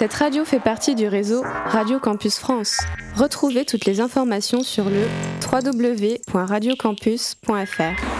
Cette radio fait partie du réseau Radio Campus France. Retrouvez toutes les informations sur le www.radiocampus.fr.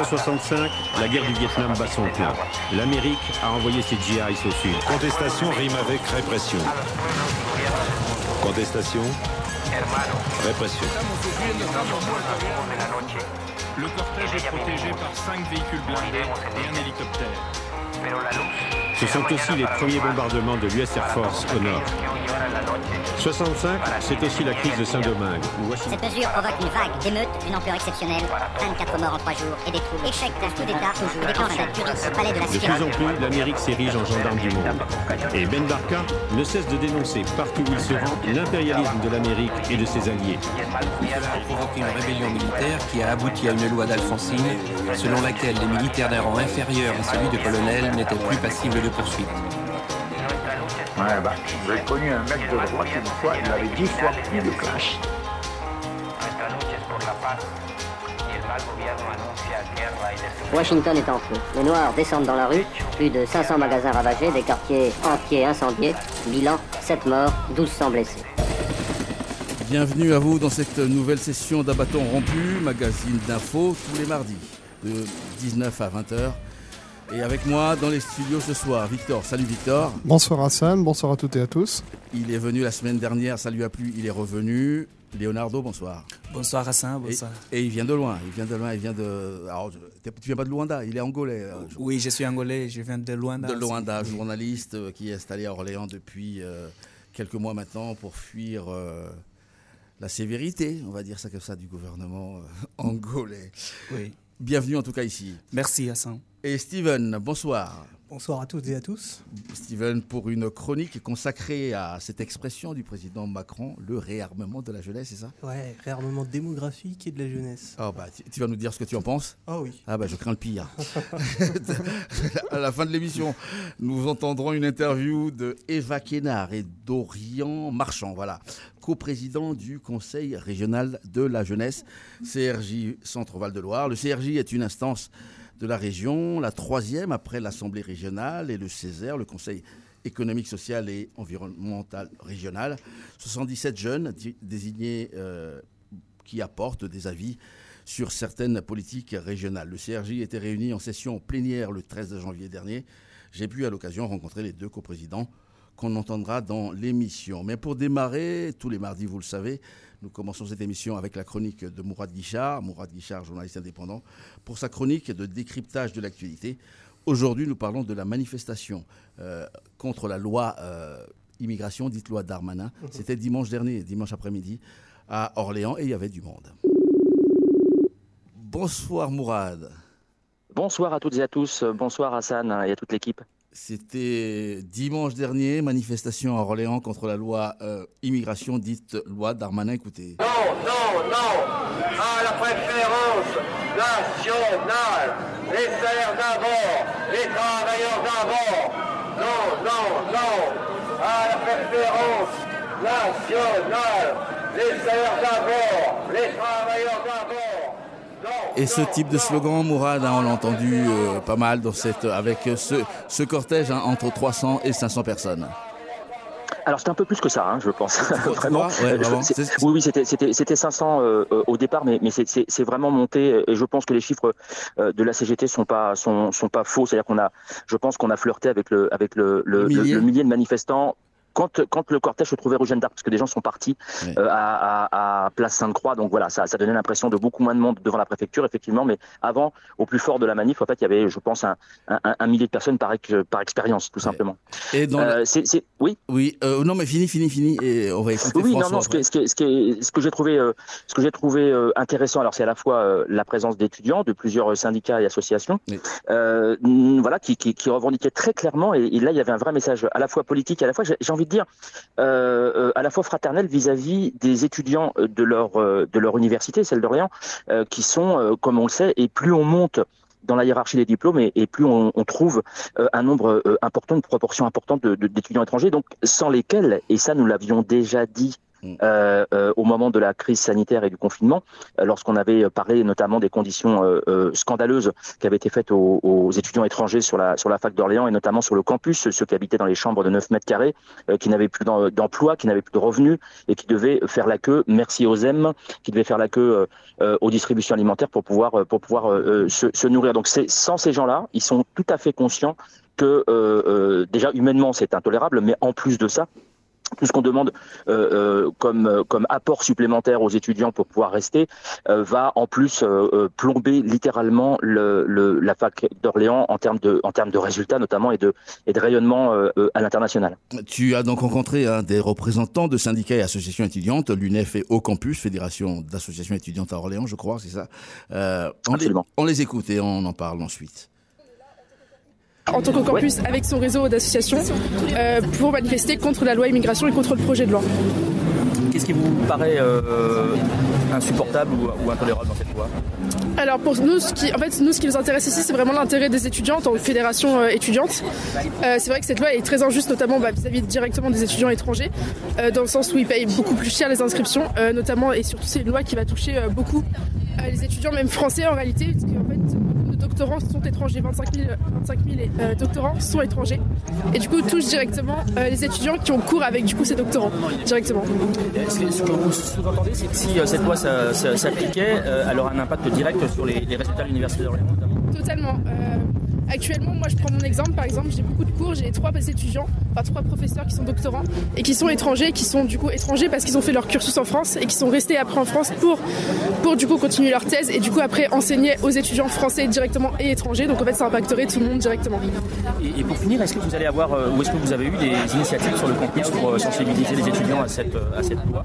1965, la guerre du Vietnam bat son plein. L'Amérique a envoyé ses GIs au sud. Contestation rime avec répression. Contestation, répression. Le cortège est protégé par cinq véhicules blindés et un hélicoptère. Ce sont aussi les premiers bombardements de l'US Air Force au nord. 65, c'est aussi la crise de Saint-Domingue. Cette mesure provoque une vague d'émeutes d'une ampleur exceptionnelle. 24 morts en 3 jours et des troubles. Échec d'un coup d'État toujours déclenché au palais de la De plus en plus, l'Amérique s'érige en gendarme du monde. Et Ben Barka ne cesse de dénoncer partout où il se rend l'impérialisme de l'Amérique et de ses alliés. Cela a provoqué une rébellion militaire qui a abouti à une loi d'Alfonsine selon laquelle les militaires d'un rang inférieur à celui de colonel n'étaient plus passibles de poursuite. Ouais, bah, j'ai connu un mec de droite une fois, il avait dix fois plus de clash. Washington est en feu. Les Noirs descendent dans la rue. Plus de 500 magasins ravagés, des quartiers entiers incendiés. Bilan 7 morts, 1200 blessés. Bienvenue à vous dans cette nouvelle session d'Abaton Rompu, magazine d'infos tous les mardis de 19 à 20h. Et avec moi dans les studios ce soir, Victor. Salut Victor. Bonsoir Hassan, bonsoir à toutes et à tous. Il est venu la semaine dernière, ça lui a plu, il est revenu. Leonardo, bonsoir. Bonsoir Hassan, bonsoir. Et, et il vient de loin, il vient de loin, il vient de... Alors, tu viens pas de Luanda, il est angolais. euh, je- Oui, je suis angolais, je viens de Luanda. de Luanda, journaliste euh, qui est installé à Orléans depuis euh, quelques mois maintenant pour fuir euh, la sévérité, on va dire ça comme ça, du gouvernement euh, angolais. Oui. Bienvenue en tout cas ici. Merci Hassan. Et Steven, bonsoir. Bonsoir à toutes et à tous. Steven, pour une chronique consacrée à cette expression du président Macron, le réarmement de la jeunesse, c'est ça? Ouais, réarmement démographique et de la jeunesse. Ah bah, tu, vas nous dire ce que tu en penses? Ah oui. Ah bah je crains le pire. à la fin de l'émission, nous entendrons une interview de Eva Kénard et Dorian Marchand, voilà, coprésident du Conseil régional de la jeunesse, CRJ Centre-Val de Loire. Le CRJ est une instance de la région, la troisième après l'Assemblée régionale et le Césaire, le Conseil économique, social et environnemental régional. 77 jeunes désignés euh, qui apportent des avis sur certaines politiques régionales. Le CRJ était réuni en session plénière le 13 janvier dernier. J'ai pu à l'occasion rencontrer les deux coprésidents qu'on entendra dans l'émission. Mais pour démarrer, tous les mardis, vous le savez, nous commençons cette émission avec la chronique de Mourad Guichard. Mourad Guichard, journaliste indépendant, pour sa chronique de décryptage de l'actualité. Aujourd'hui, nous parlons de la manifestation euh, contre la loi euh, immigration, dite loi Darmanin. C'était dimanche dernier, dimanche après-midi, à Orléans, et il y avait du monde. Bonsoir Mourad. Bonsoir à toutes et à tous. Bonsoir Hassan et à toute l'équipe. C'était dimanche dernier, manifestation à Orléans contre la loi euh, immigration dite loi Darmanin. Écoutez. Non, non, non à la préférence nationale. Les salaires d'abord, les travailleurs d'abord. Non, non, non à la préférence nationale. Les salaires d'abord, les travailleurs d'abord. Et ce type de slogan, Mourad, hein, on l'a entendu euh, pas mal dans cette, avec ce, ce cortège hein, entre 300 et 500 personnes. alors c'est un peu plus que ça, hein, je pense. vraiment. oui, oui, c'était c'était 500 euh, euh, au départ, mais mais c'est vraiment monté. Et je pense que les chiffres euh, de la CGT sont pas sont sont pas faux. C'est-à-dire qu'on a, je pense qu'on a flirté avec le avec le, le, le millier de manifestants quand, quand le cortège se trouvait au Jeanne d'Arc, parce que des gens sont partis euh, à, à, Place Sainte-Croix, donc voilà, ça, ça donnait l'impression de beaucoup moins de monde devant la préfecture, effectivement, mais avant, au plus fort de la manif, en fait, il y avait, je pense, un, un, un millier de personnes par, par expérience, tout simplement. Et dans euh, oui. Oui, euh, non, mais fini, fini, fini, et on va écouter Oui, François non, non, ce, que, ce, ce, ce que j'ai trouvé, ce que j'ai trouvé intéressant, alors c'est à la fois la présence d'étudiants, de plusieurs syndicats et associations, voilà, qui, qui, qui, revendiquaient très clairement, et, et, là, il y avait un vrai message à la fois politique, à la fois, j'ai envie de dire, euh, euh, à la fois fraternelle vis-à-vis des étudiants de leur euh, de leur université, celle d'Orient, qui sont, comme on le sait, et plus on monte dans la hiérarchie des diplômes et, plus on trouve un nombre important, une proportion importante d'étudiants étrangers, donc sans lesquels, et ça nous l'avions déjà dit Mm. Euh, euh, au moment de la crise sanitaire et du confinement, euh, lorsqu'on avait parlé notamment des conditions euh, euh, scandaleuses qui avaient été faites aux, aux, étudiants étrangers sur la, sur la fac d'Orléans et notamment sur le campus, ceux qui habitaient dans les chambres de 9 mètres carrés, qui n'avaient plus d'emploi, qui n'avaient plus de revenus et qui devaient faire la queue, merci aux M, qui devaient faire la queue aux distributions alimentaires pour pouvoir, pour pouvoir se, se nourrir. Donc c'est sans ces gens-là, ils sont tout à fait conscients que déjà humainement c'est intolérable, mais en plus de ça, tout ce qu'on demande euh, euh, comme, euh, comme apport supplémentaire aux étudiants pour pouvoir rester euh, va en plus euh, plomber littéralement le, le, la fac d'Orléans en termes de, en termes de résultats notamment et de, et de rayonnement à l'international. Tu as donc rencontré hein, des représentants de syndicats et associations étudiantes, l'UNEF et Au Campus, Fédération d'associations étudiantes à Orléans, je crois, c'est ça. on, les, on les écoute et on en parle ensuite en tant que campus avec son réseau d'associations euh, pour manifester contre la loi immigration et contre le projet de loi. Qu'est-ce qui vous paraît euh, insupportable ou, ou, intolérable dans cette loi? Alors pour nous, ce qui, en fait, nous, ce qui nous intéresse ici, c'est vraiment l'intérêt des étudiants en tant que fédération euh, étudiante. Euh, c'est vrai que cette loi est très injuste, notamment bah, vis-à-vis directement des étudiants étrangers, euh, dans le sens où ils payent beaucoup plus cher les inscriptions, notamment et surtout c'est une loi qui va toucher beaucoup les étudiants, même français en réalité, parce qu'en fait, beaucoup doctorants sont étrangers, 25 000, 25 000 euh, doctorants sont étrangers, et du coup touchent directement les étudiants qui ont cours avec du coup ces doctorants directement. Ce que, vous sous-entendez, c'est que si cette loi s'appliquait, elle un impact direct sur les, les résultats de l'université d'Orléans notamment Totalement. Actuellement, moi je prends mon exemple, par exemple, j'ai beaucoup de cours, j'ai trois étudiants, enfin trois professeurs qui sont doctorants et qui sont étrangers, qui sont du coup étrangers parce qu'ils ont fait leur cursus en France et qui sont restés après en France pour, pour du coup continuer leur thèse et du coup après enseigner aux étudiants français directement et étrangers. Donc en fait ça impacterait tout le monde directement. Et, et pour finir, est-ce que vous allez avoir, euh, ou est-ce que vous avez eu des initiatives sur le campus pour euh, sensibiliser les étudiants à cette, euh, à cette loi?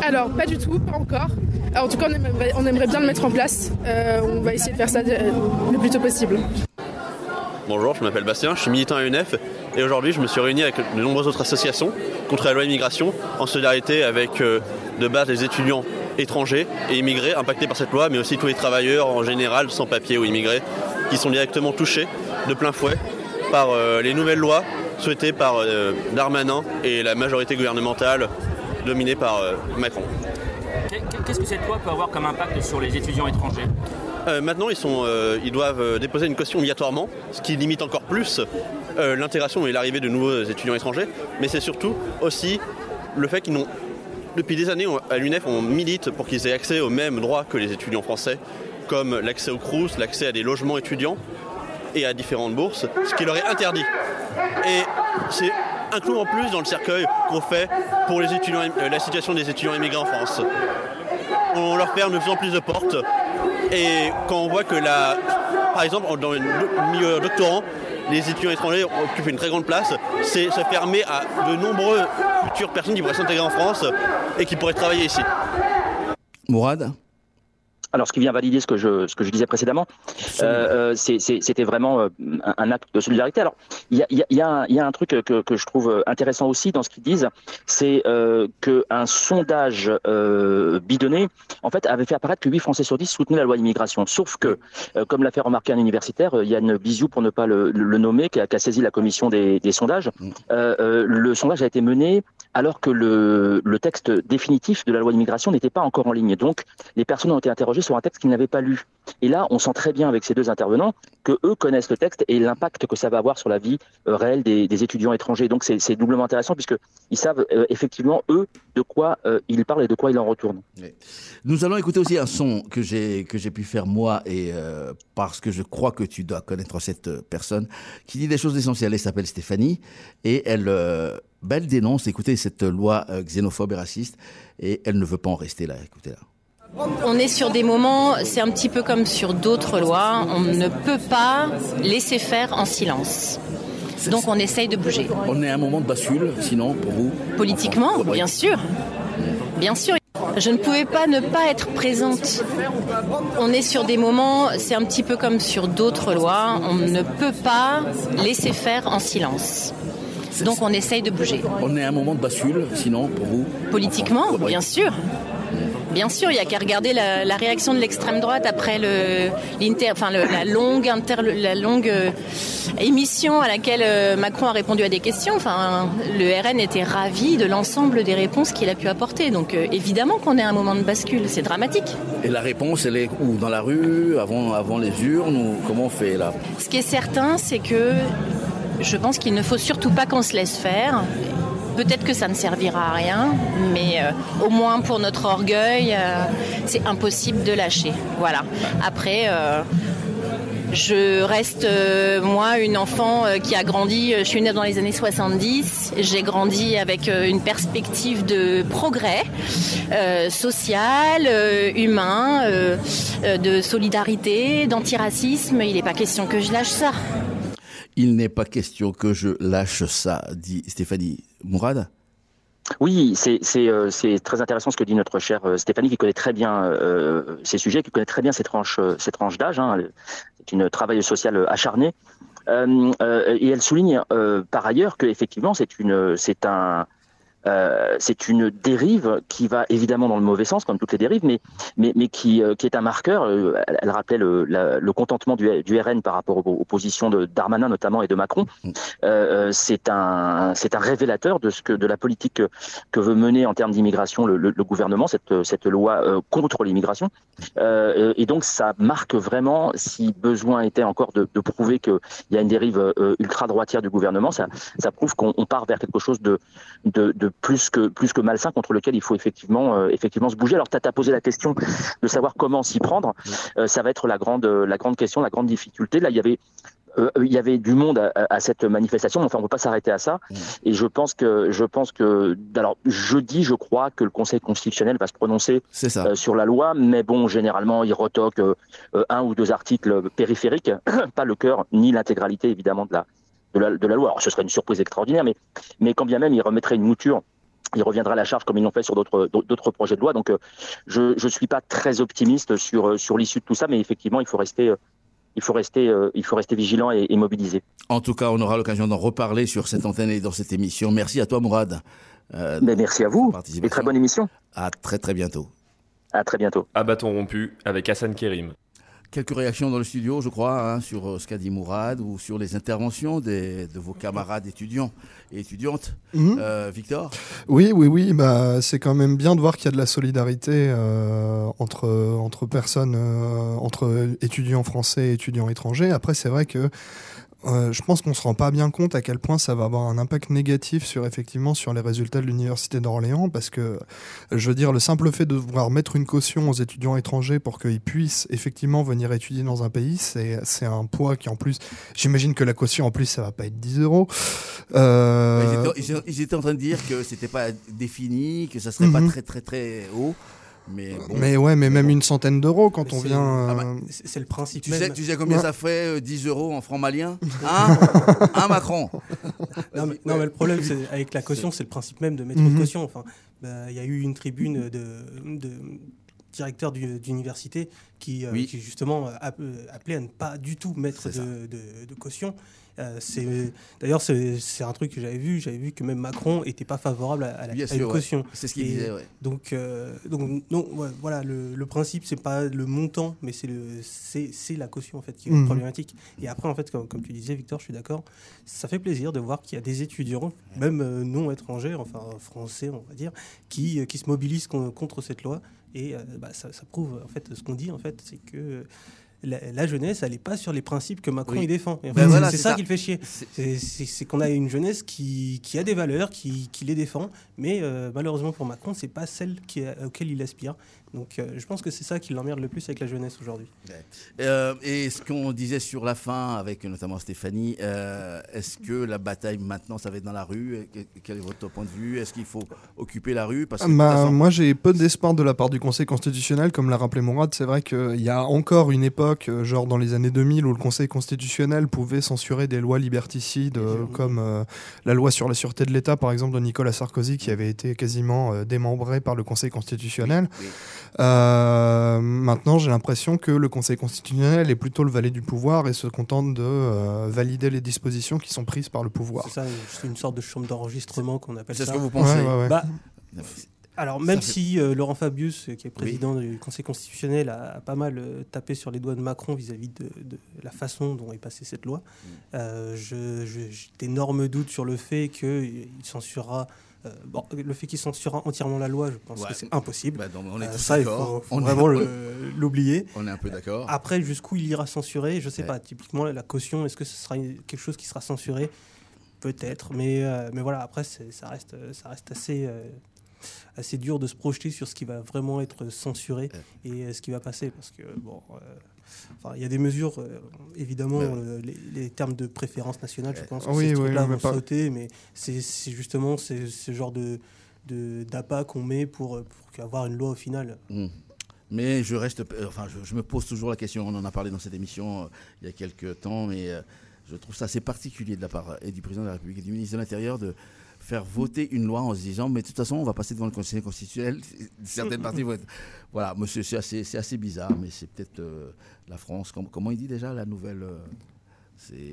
Alors pas du tout, pas encore. Alors, en tout cas on aimerait, bien le mettre en place. Euh, on va essayer de faire ça le plus tôt possible. Bonjour, je m'appelle Bastien, je suis militant à UNEF et aujourd'hui je me suis réuni avec de nombreuses autres associations contre la loi immigration en solidarité avec euh, de base les étudiants étrangers et immigrés impactés par cette loi, mais aussi tous les travailleurs en général sans papier ou immigrés qui sont directement touchés de plein fouet par euh, les nouvelles lois souhaitées par euh, Darmanin et la majorité gouvernementale dominée par euh, Macron. Qu'est-ce que cette loi peut avoir comme impact sur les étudiants étrangers euh, maintenant, ils, sont, euh, ils doivent euh, déposer une caution obligatoirement, ce qui limite encore plus l'intégration et l'arrivée de nouveaux étudiants étrangers. Mais c'est surtout aussi le fait qu'ils n'ont, depuis des années, à l'UNEF, on milite pour qu'ils aient accès aux mêmes droits que les étudiants français, comme l'accès au CRUS, l'accès à des logements étudiants et à différentes bourses, ce qui leur est interdit. Et c'est un clou en plus dans le cercueil qu'on fait pour les étudiants, la situation des étudiants immigrés en France. On leur ferme de plus en plus de portes et quand on voit que la, par exemple dans le milieu doctorant, les étudiants étrangers occupent une très grande place, c'est ça permet à de nombreuses futures personnes qui pourraient s'intégrer en France et qui pourraient travailler ici. Mourad alors, ce qui vient valider ce que je, ce que je disais précédemment, euh, c'était vraiment euh, un, un, acte de solidarité. Alors, il y a, y, a, y a, un truc que, que, je trouve intéressant aussi dans ce qu'ils disent, c'est euh, qu'un sondage euh, bidonné, en fait, avait fait apparaître que 8 Français sur 10 soutenaient la loi d'immigration. Sauf que, euh, comme l'a fait remarquer un universitaire, Yann Biziou, pour ne pas le, le nommer, qui a, qui a, saisi la commission des, des sondages, le sondage a été mené alors que le, texte définitif de la loi d'immigration n'était pas encore en ligne. Donc, les personnes ont été interrogées sur un texte qu'ils n'avaient pas lu. Et là, on sent très bien avec ces deux intervenants que eux connaissent le texte et l'impact que ça va avoir sur la vie euh, réelle des, étudiants étrangers. Donc c'est doublement intéressant puisqu'ils savent euh, effectivement, eux, de quoi euh, ils parlent et de quoi ils en retournent. Nous allons écouter aussi un son que j'ai pu faire moi et parce que je crois que tu dois connaître cette personne qui dit des choses essentielles. Elle s'appelle Stéphanie et elle, ben, elle dénonce, écoutez, cette loi xénophobe et raciste et elle ne veut pas en rester là. Écoutez-la. On est sur des moments, c'est un petit peu comme sur d'autres lois, on ne peut pas laisser faire en silence. Donc on essaye de bouger. On est à un moment de bascule, sinon, pour vous Politiquement, bien sûr. Bien sûr. Je ne pouvais pas ne pas être présente. On est sur des moments, c'est un petit peu comme sur d'autres lois, on ne peut pas laisser faire en silence. Donc on essaye de bouger. On est à un moment de bascule, sinon, pour vous Politiquement, bien sûr. Bien sûr, il n'y a qu'à regarder la, réaction de l'extrême droite après le, enfin la longue, la longue euh, émission à laquelle euh, Macron a répondu à des questions. Enfin, le RN était ravi de l'ensemble des réponses qu'il a pu apporter. Donc euh, évidemment qu'on est à un moment de bascule, c'est dramatique. Et la réponse, elle est où? Dans la rue, avant, avant les urnes ou comment on fait là? Ce qui est certain, c'est que je pense qu'il ne faut surtout pas qu'on se laisse faire Peut-être que ça ne servira à rien, mais euh, au moins pour notre orgueil, euh, c'est impossible de lâcher. Voilà. Après. Euh, je reste, moi, une enfant qui a grandi, je suis née dans les années 70, j'ai grandi avec une perspective de progrès social, humain, de solidarité, d'antiracisme. Il n'est pas question que je lâche ça. Il n'est pas question que je lâche ça, dit Stéphanie Mourad. Oui, euh, c'est très intéressant ce que dit notre chère euh, Stéphanie, qui connaît très bien euh, ces sujets, qui connaît très bien ces tranches, ces tranches d'âge. Hein. C'est une travailleuse sociale acharnée. et elle souligne par ailleurs que effectivement c'est un euh, c'est une dérive qui va évidemment dans le mauvais sens, comme toutes les dérives, mais, mais, mais qui, euh, qui est un marqueur. Euh, elle, rappelait le, le contentement du, du, RN par rapport aux, positions de Darmanin notamment et de Macron. Mm. c'est un, c'est un révélateur de ce que de la politique que, que veut mener en termes d'immigration le, le, gouvernement, cette, cette loi contre l'immigration. et donc ça marque vraiment, si besoin était encore de, de prouver qu'il y a une dérive ultra droitière du gouvernement, ça, ça prouve qu'on part vers quelque chose de, de, de plus que plus que malsain contre lequel il faut effectivement euh, effectivement se bouger. Alors tu as, posé la question de savoir comment s'y prendre. Euh, ça va être la grande la grande question, la grande difficulté. Là, il y avait euh, il y avait du monde à, cette manifestation, enfin on ne peut pas s'arrêter à ça. Et je pense que je pense que alors jeudi, je crois que le Conseil constitutionnel va se prononcer sur la loi, mais bon, généralement il retoque un ou deux articles périphériques, pas le cœur ni l'intégralité évidemment de la de la, loi. Alors ce serait une surprise extraordinaire, mais, mais quand bien même il remettrait une mouture il reviendra à la charge comme ils l'ont fait sur d'autres projets de loi. Donc, euh, je ne suis pas très optimiste sur, euh, sur l'issue de tout ça, mais effectivement, il faut rester, euh, il faut rester, il faut rester vigilant et, mobilisé. En tout cas, on aura l'occasion d'en reparler sur cette antenne et dans cette émission. Merci à toi, Mourad. mais merci à vous. Et très bonne émission. À très très bientôt. À très bientôt. À bâton rompu avec Hassan Kerim. Quelques réactions dans le studio, je crois, hein, sur euh, ce qu'a dit Mourad ou sur les interventions de vos camarades étudiants et étudiantes. Mhm. Euh, Victor? Oui, oui, oui. Bah, c'est quand même bien de voir qu'il y a de la solidarité euh, entre, entre personnes, entre étudiants français et étudiants étrangers. Après, c'est vrai que euh, je pense qu'on se rend pas bien compte à quel point ça va avoir un impact négatif sur effectivement sur les résultats de l'université d'Orléans parce que je veux dire le simple fait de devoir mettre une caution aux étudiants étrangers pour qu'ils puissent effectivement venir étudier dans un pays c'est c'est un poids qui en plus j'imagine que la caution en plus ça va pas être 10 euros euh... ils, étaient, en train de dire que c'était pas défini que ça serait pas mhm. très très très haut mais, ouais, mais même une centaine d'euros quand on vient. Ah bah, euh, c'est le principe. Tu, Sais, tu sais combien ça fait 10 euh, euros en francs maliens Hein Un Macron non mais, non mais, le problème, c'est avec la caution, c'est le principe même de mettre une mhm. caution. Enfin, bah, il y a eu une tribune de, de directeur d'université qui, euh, qui, justement appelait à ne pas du tout mettre de, de, caution. Euh, c'est d'ailleurs c'est un truc que j'avais vu. J'avais vu que même Macron était pas favorable à, la caution. C'est ce qu'il disait. Donc euh, donc non voilà le, le principe c'est pas le montant mais c'est le c'est la caution en fait qui est mhm. problématique. Et après en fait comme, comme tu disais Victor je suis d'accord ça fait plaisir de voir qu'il y a des étudiants même euh, non étrangers enfin français on va dire qui qui se mobilisent contre cette loi Et bah, ça, ça, prouve en fait ce qu'on dit en fait, c'est que la, jeunesse, elle n'est pas sur les principes que Macron il défend. Ben c'est ça, qui le fait chier. C'est qu'on a une jeunesse qui, qui, a des valeurs, qui, qui les défend, mais euh, malheureusement pour Macron, c'est pas celle qui, auquel il aspire. Donc euh, je pense que c'est ça qui l'emmerde le plus avec la jeunesse aujourd'hui. Euh, et ce qu'on disait sur la fin, avec notamment Stéphanie, euh, est-ce que la bataille maintenant, ça va être dans la rue? Quel est votre point de vue? Est-ce qu'il faut occuper la rue? Parce bah, Moi j'ai peu d'espoir de la part du Conseil constitutionnel, comme l'a rappelé Mourad. C'est vrai qu'il y a encore une époque, genre dans les années 2000, où le Conseil constitutionnel pouvait censurer des lois liberticides, comme la loi sur la sûreté de l'État, par exemple, de Nicolas Sarkozy, qui avait été quasiment démembrée par le Conseil constitutionnel. Euh, maintenant, j'ai l'impression que le Conseil constitutionnel est plutôt le valet du pouvoir et se contente de euh, valider les dispositions qui sont prises par le pouvoir. C'est ça, c'est une sorte de chambre d'enregistrement qu'on appelle ça. C'est ce que vous pensez bah, alors, même si euh, Laurent Fabius, qui est président du Conseil constitutionnel, a, pas mal tapé sur les doigts de Macron vis-à-vis de, la façon dont est passée cette loi, mm. j'ai d'énormes doutes sur le fait qu'il censurera euh, bon, le fait qu'il censure entièrement la loi, je pense que c'est impossible. Bah, on est euh, ça, il faut, vraiment l'oublier. On est un peu d'accord. Après, jusqu'où il ira censurer, je sais pas. Typiquement, la caution, est-ce que ce sera quelque chose qui sera censuré? Peut-être, mais, euh, mais voilà, après, ça reste, ça reste assez, assez dur de se projeter sur ce qui va vraiment être censuré et ce qui va passer. Parce que, bon, il y a des mesures, euh, évidemment, euh, les, termes de préférence nationale, je pense que oui, oui, là vont sauter, mais c'est justement ce genre de d'appât qu'on met pour, pour avoir une loi au final. Mmh. Mais je reste, enfin, je, me pose toujours la question. On en a parlé dans cette émission euh, il y a quelques temps, mais je trouve ça assez particulier de la part et du président de la République et du ministre de l'Intérieur de faire voter une loi en se disant mais de toute façon on va passer devant le Conseil constitutionnel certaines parties vont être voilà monsieur c'est assez c'est assez bizarre mais c'est peut-être euh, la France comment il dit déjà la nouvelle euh, c'est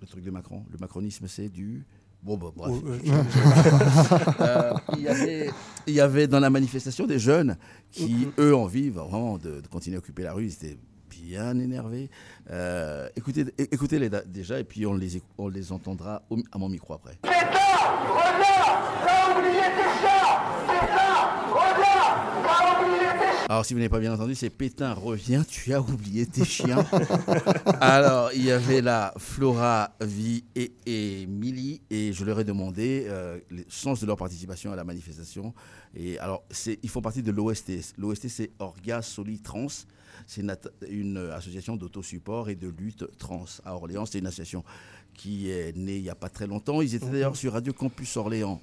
le truc de Macron? Le macronisme c'est du Bon, bah, bref. Euh, il, y avait, il y avait dans la manifestation des jeunes qui, eux, en vivent vraiment de, continuer à occuper la rue. Ils étaient bien énervés. écoutez, écoutez-les déjà et puis on les, on les entendra à mon micro après. Alors, si vous n'avez pas bien entendu, c'est Pétain, reviens, tu as oublié tes chiens. Alors, il y avait là Flora, Vi et Émilie, et je leur ai demandé euh, le sens de leur participation à la manifestation. Et alors, ils font partie de l'OST. L'OST, c'est Orga Soli Trans. C'est une, association d'autosupport et de lutte trans à Orléans. C'est une association qui est née il n'y a pas très longtemps. Ils étaient d'ailleurs sur Radio Campus Orléans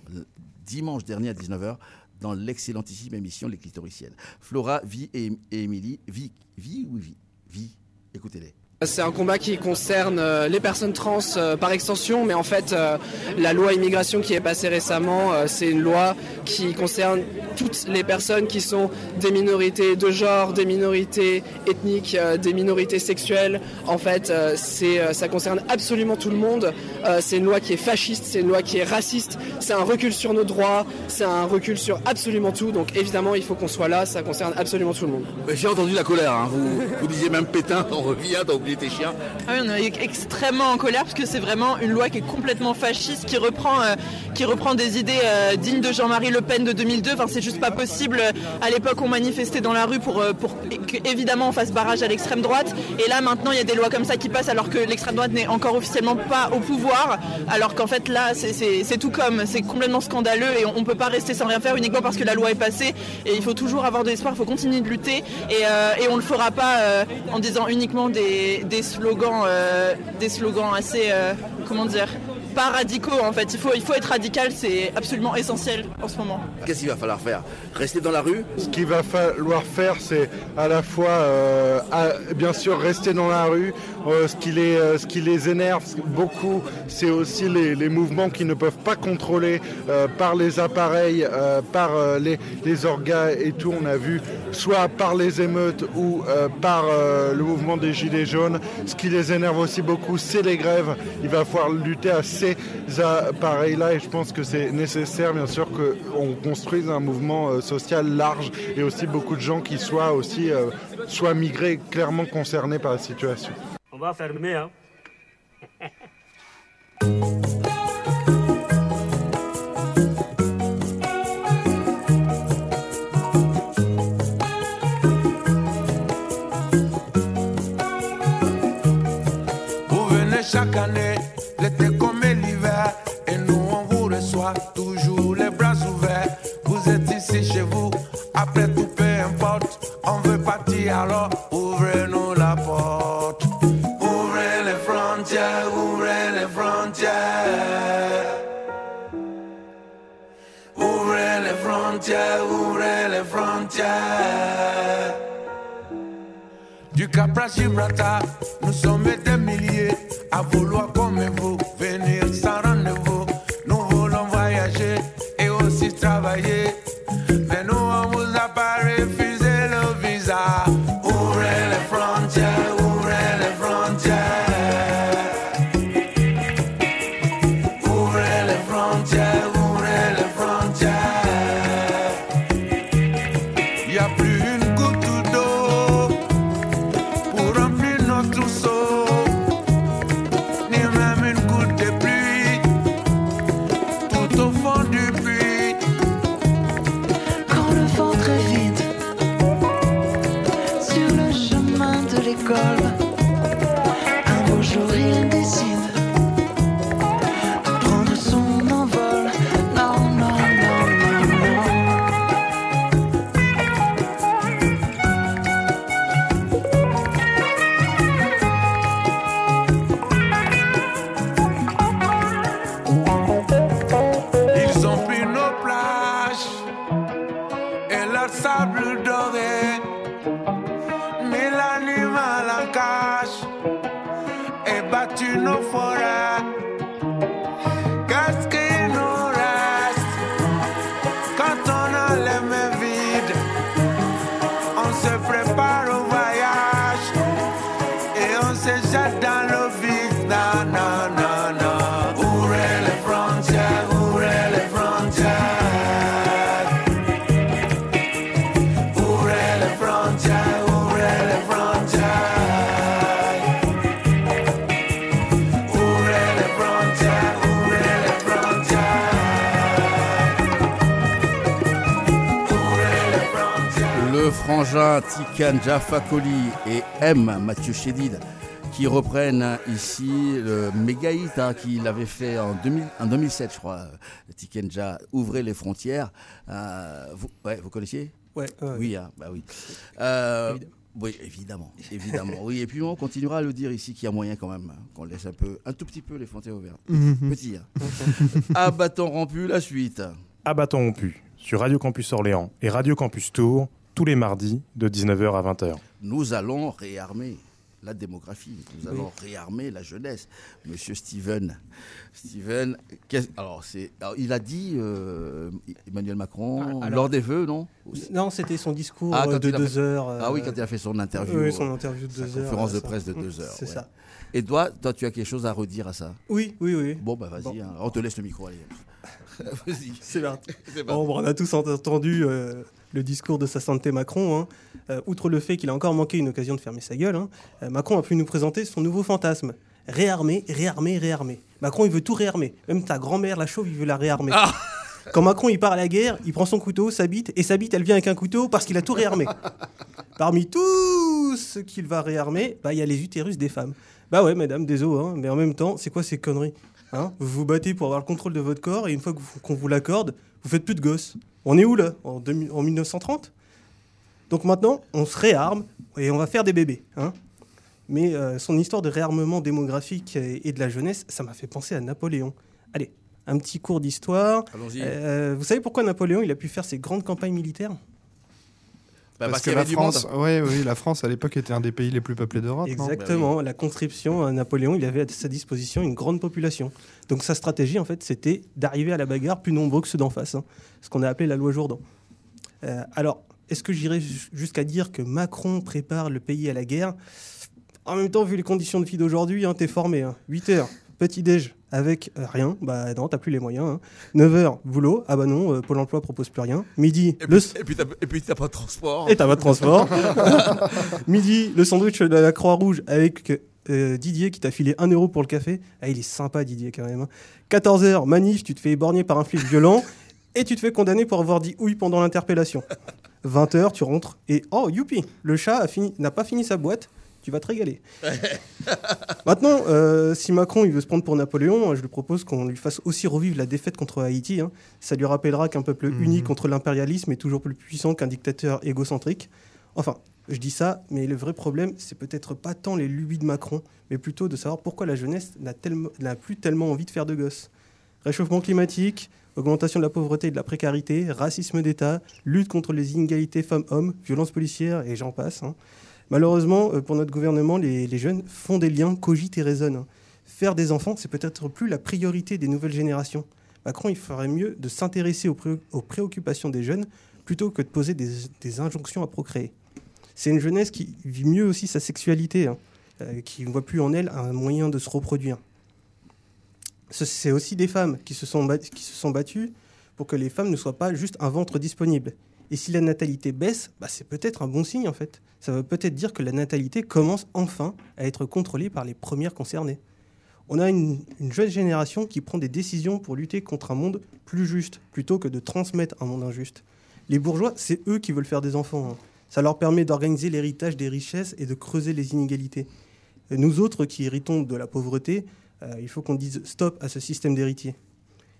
dimanche dernier à 19h dans l'excellentissime émission Les Clitoriciennes. Flora, Vie et, Émilie, Vie, Vie ou Vie? Vie, écoutez-les. C'est un combat qui concerne euh, les personnes trans euh, par extension, mais en fait, euh, la loi immigration qui est passée récemment, c'est une loi qui concerne toutes les personnes qui sont des minorités de genre, des minorités ethniques, des minorités sexuelles. En fait, ça concerne absolument tout le monde. C'est une loi qui est fasciste, c'est une loi qui est raciste, c'est un recul sur nos droits, c'est un recul sur absolument tout. Donc évidemment, il faut qu'on soit là, ça concerne absolument tout le monde. J'ai entendu la colère, hein. vous, disiez même Pétain, on revient, ah oui, on est extrêmement en colère parce que c'est vraiment une loi qui est complètement fasciste, qui reprend, euh, qui reprend des idées euh, dignes de Jean-Marie Le Pen de 2002. Enfin, c'est juste pas possible. À l'époque, on manifestait dans la rue pour, euh, pour qu'évidemment on fasse barrage à l'extrême droite. Et là, maintenant, il y a des lois comme ça qui passent alors que l'extrême droite n'est encore officiellement pas au pouvoir. Alors qu'en fait, là, c'est tout comme. C'est complètement scandaleux et on, ne peut pas rester sans rien faire uniquement parce que la loi est passée. Et il faut toujours avoir de l'espoir, il faut continuer de lutter. Et, et on le fera pas en disant uniquement des des slogans, euh, des slogans assez, euh, comment dire, pas radicaux en fait. Il faut, il faut être radical, c'est absolument essentiel en ce moment. Qu'est-ce qu'il va falloir faire? Rester dans la rue? Ce qu'il va falloir faire, c'est à la fois, euh, bien sûr, rester dans la rue. Ce, qui les, ce qui les énerve beaucoup, c'est aussi les, mouvements qui ne peuvent pas contrôler par les appareils, par les, organes et tout. On a vu soit par les émeutes ou par le mouvement des Gilets jaunes. Ce qui les énerve aussi beaucoup, c'est les grèves. Il va falloir lutter à ces appareils-là et je pense que c'est nécessaire, bien sûr, qu'on construise un mouvement euh, social large et aussi beaucoup de gens qui soient aussi euh, soient migrés, clairement concernés par la situation. On va fermer, hein. chaque année, l'été comme l'hiver. Et nous, on vous reçoit toujours les bras ouverts. Vous êtes ici chez vous, après tout, peu importe. On veut partir alors, ouvrez-nous. Ouvrez les frontières. Du Cap à Gibraltar, nous sommes des milliers à vouloir comme vous frangin Tikan Jaffa Koli et M. Mathieu Chédid qui reprennent ici le méga hit hein, qu'il avait fait en, 2000 en 2007, je crois. Tikenja, Ouvrez les frontières. Euh, vous, ouais, vous connaissiez? Ouais. Oui, hein, bah oui. Euh, oui, évidemment, évidemment. oui, et puis on continuera à le dire ici qu'il y a moyen quand même hein, qu'on laisse un peu, un tout petit peu les frontières ouvertes. Mhm. Petit. Hein. à bâton rompu, la suite. À bâton rompu, sur Radio Campus Orléans et Radio Campus Tours, tous les mardis de 19h à 20h. Nous allons réarmer la démographie, nous Oui. allons réarmer la jeunesse. Monsieur Steven, Steven, alors c'est, alors, il a dit euh, Emmanuel Macron alors- lors des vœux, non? Non, c'était son discours Ah, euh, de deux fait- heures. euh, Ah oui, quand il a fait son interview. Oui, son euh, interview de sa deux heures. conférence de euh, presse de deux heures. C'est ouais. ça. Et toi, toi, tu as quelque chose à redire à ça? Oui, oui, oui. Bon, bah vas-y, Bon. hein, on te laisse le micro, allez. vas-y. C'est parti. Bon, bon, on a tous entendu euh, le discours de sa santé Macron. hein. Euh, outre le fait qu'il a encore manqué une occasion de fermer sa gueule, hein, euh, Macron a pu nous présenter son nouveau fantasme. Réarmer, réarmer, réarmer. Macron, il veut tout réarmer. Même ta grand-mère, la chauve, il veut la réarmer. Quand Macron, il part à la guerre, il prend son couteau, sa bite, et sa bite, elle vient avec un couteau parce qu'il a tout réarmé. Parmi tout ce qu'il va réarmer, bah, il y a les utérus des femmes. Bah ouais, madame, désolé, hein, mais en même temps, c'est quoi ces conneries hein? Vous vous battez pour avoir le contrôle de votre corps, et une fois qu'on vous l'accorde, vous faites plus de gosses. On est où là? En, 2000 en 1930 Donc maintenant, on se réarme et on va faire des bébés. Hein mais euh, son histoire de réarmement démographique et, et de la jeunesse, ça m'a fait penser à Napoléon. Allez, un petit cours d'histoire. Allons-y. Euh, vous savez pourquoi Napoléon il a pu faire ses grandes campagnes militaires? Bah, parce que la France, ouais, oui, la France à l'époque était un des pays les plus peuplés d'Europe. non? Exactement. La conscription, à Napoléon, il avait à sa disposition une grande population. Donc sa stratégie, en fait, c'était d'arriver à la bagarre plus nombreux que ceux d'en face. hein. ce qu'on a appelé la loi Jourdan. Euh, alors, est-ce que j'irais ju- jusqu'à dire que Macron prépare le pays à la guerre? En même temps, vu les conditions de vie d'aujourd'hui, hein, t'es formé. 8 heures, petit-déj, avec euh, rien. Bah non, t'as plus les moyens. 9 heures, boulot. Ah bah non, euh, Pôle emploi propose plus rien. Midi, Et le... puis, et puis t'as- pas de transport. Et t'as pas de transport. Midi, le sandwich de la Croix-Rouge avec euh, Didier qui t'a filé 1 euro pour le café. Ah, il est sympa, Didier, quand même. 14h, manif, tu te fais éborgner par un flic violent et tu te fais condamner pour avoir dit oui pendant l'interpellation. 20h, tu rentres et oh, youpi, le chat fini- n'a pas fini sa boîte. Tu vas te régaler. Maintenant, euh, si Macron il veut se prendre pour Napoléon, je lui propose qu'on lui fasse aussi revivre la défaite contre Haïti. hein. Ça lui rappellera qu'un peuple Mhm. uni contre l'impérialisme est toujours plus puissant qu'un dictateur égocentrique. Enfin, je dis ça, mais le vrai problème, c'est peut-être pas tant les lubies de Macron, mais plutôt de savoir pourquoi la jeunesse n'a tellement- plus tellement envie de faire de gosses. Réchauffement climatique, augmentation de la pauvreté et de la précarité, racisme d'État, lutte contre les inégalités femmes-hommes, violences policières et j'en passe. hein. Malheureusement, euh, pour notre gouvernement, les, jeunes font des liens, cogitent et raisonnent. Faire des enfants, c'est peut-être plus la priorité des nouvelles générations. Macron, il ferait mieux de s'intéresser aux, pré- aux préoccupations des jeunes plutôt que de poser des, injonctions à procréer. C'est une jeunesse qui vit mieux aussi sa sexualité, hein, euh, qui ne voit plus en elle un moyen de se reproduire. Ce- C'est aussi des femmes qui se sont battues pour que les femmes ne soient pas juste un ventre disponible. Et si la natalité baisse, bah, c'est peut-être un bon signe en fait. Ça veut peut-être dire que la natalité commence enfin à être contrôlée par les premières concernées. On a une, une jeune génération qui prend des décisions pour lutter contre un monde plus juste, plutôt que de transmettre un monde injuste. Les bourgeois, c'est eux qui veulent faire des enfants. hein. Ça leur permet d'organiser l'héritage des richesses et de creuser les inégalités. Et nous autres qui héritons de la pauvreté, euh, il faut qu'on dise stop à ce système d'héritiers.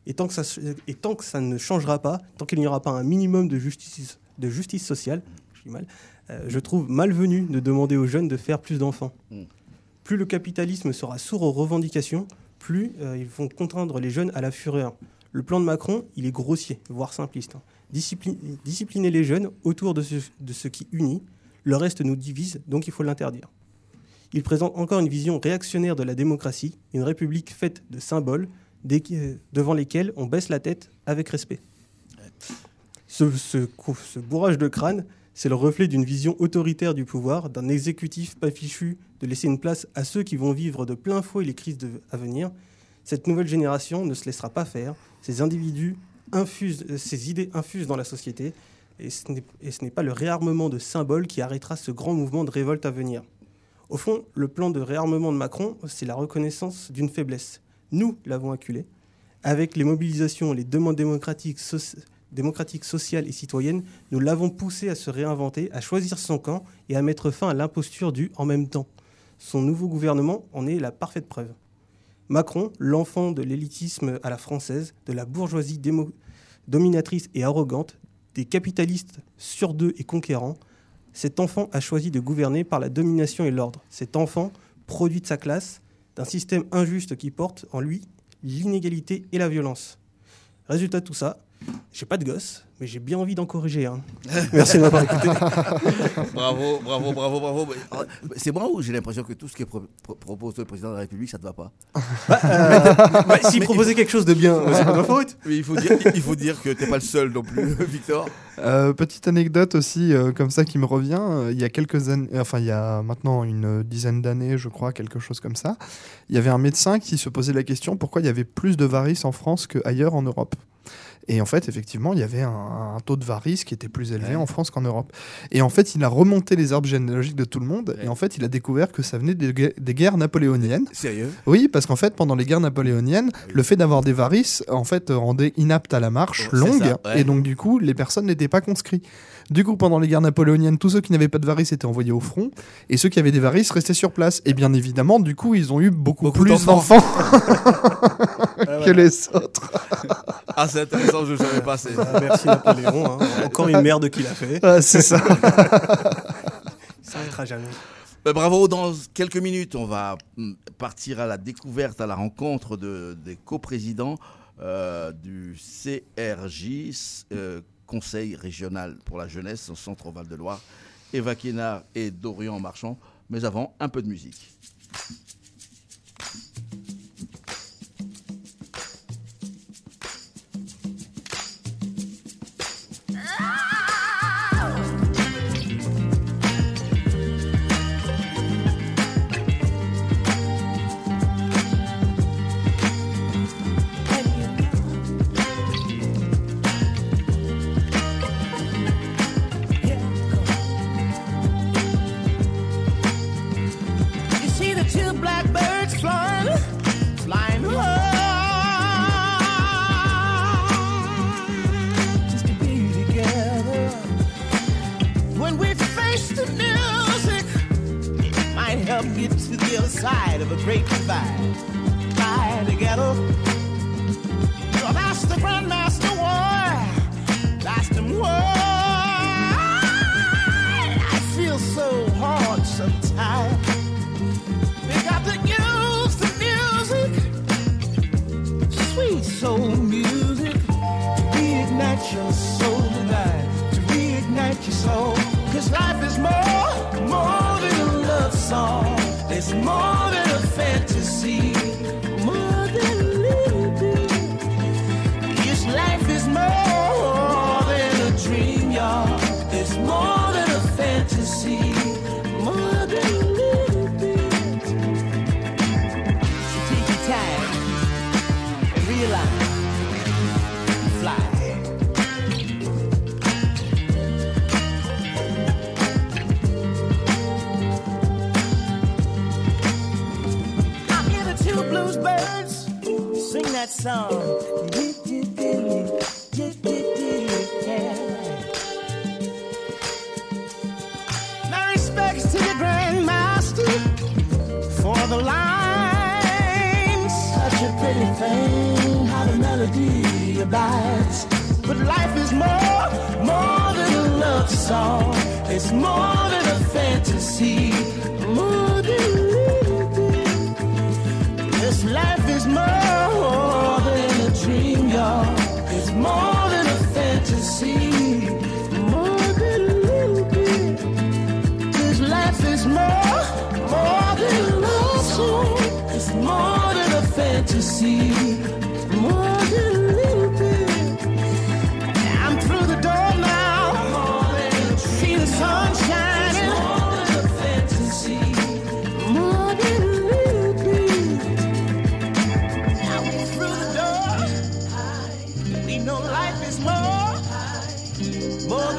Et tant, que ça, se- et tant que ça ne changera pas, tant qu'il n'y aura pas un minimum de justice, de justice sociale, je dis mal, euh, je trouve malvenu de demander aux jeunes de faire plus d'enfants. Plus le capitalisme sera sourd aux revendications, plus euh, ils vont contraindre les jeunes à la fureur. Le plan de Macron, il est grossier, voire simpliste. hein. Discipli- discipliner les jeunes autour de ce, de ce qui unit, le reste nous divise, donc il faut l'interdire. Il présente encore une vision réactionnaire de la démocratie, une république faite de symboles devant lesquels on baisse la tête avec respect. Ce, ce bourrage de crâne, c'est le reflet d'une vision autoritaire du pouvoir, d'un exécutif pas fichu de laisser une place à ceux qui vont vivre de plein fouet les crises à venir. Cette nouvelle génération ne se laissera pas faire. Ces individus infusent, euh, ces idées infusent dans la société, et ce n'est pas le réarmement de symboles qui arrêtera ce grand mouvement de révolte à venir. Au fond, le plan de réarmement de Macron, c'est la reconnaissance d'une faiblesse. Nous l'avons acculé. Avec les mobilisations, les demandes démocratiques, démocratiques, sociales et citoyennes, nous l'avons poussé à se réinventer, à choisir son camp et à mettre fin à l'imposture du en même temps. Son nouveau gouvernement en est la parfaite preuve. Macron, l'enfant de l'élitisme à la française, de la bourgeoisie dominatrice et arrogante, des capitalistes sur deux et conquérants, cet enfant a choisi de gouverner par la domination et l'ordre. Cet enfant, produit de sa classe, d'un système injuste qui porte en lui l'inégalité et la violence. Résultat de tout ça, j'ai pas de gosse, mais j'ai bien envie d'en corriger un. Merci de m'avoir écouté. bravo, bravo, bravo, bravo. Euh, C'est moi où j'ai l'impression que tout ce que pro- pro- propose le président de la République, ça ne te va pas. bah, s'il Mais proposait il faut- quelque chose de bien, c'est pas ma faute. Mais il faut dire, il faut dire que tu n'es pas le seul non plus, Victor. Euh, petite anecdote aussi euh, comme ça qui me revient. euh, il y a quelques années, enfin il y a maintenant une dizaine d'années, je crois, quelque chose comme ça. Il y avait un médecin qui se posait la question pourquoi il y avait plus de varices en France qu'ailleurs en Europe. Et en fait, effectivement, il y avait un, un taux de varices qui était plus élevé Ouais. en France qu'en Europe. Et en fait, il a remonté les arbres généalogiques de tout le monde. Et en fait, il a découvert que ça venait des, gue- des guerres napoléoniennes. Sérieux? Oui, parce qu'en fait, pendant les guerres napoléoniennes, le fait d'avoir des varices, en fait, rendait inapte à la marche Oh, longue. ça, ouais. Et donc, du coup, les personnes n'étaient pas conscrits. Du coup, pendant les guerres napoléoniennes, tous ceux qui n'avaient pas de varices étaient envoyés au front. Et ceux qui avaient des varices restaient sur place. Et bien évidemment, du coup, ils ont eu beaucoup, plus d'enfants. d'enfants que les autres. Ah, c'est intéressant, je ne savais pas. c'est- Ah, merci Napoléon, hein. encore une merde qu'il a fait. Ah, c'est ça. ça arrêtera jamais. Ben, bravo, dans quelques minutes, on va mm, partir à la découverte, à la rencontre de, des coprésidents euh, du CRJ, euh, Conseil régional pour la jeunesse au centre Val de Loire, Eva Kénard et Dorian Marchand. Mais avant, un peu de musique. Side of a great divide. Fly together. Well, that's the Grandmaster more song. My respects to the Grandmaster for the line. Such a pretty thing, how the melody abides. But life is more, more than a love song. It's more than a fantasy, more than. This life is more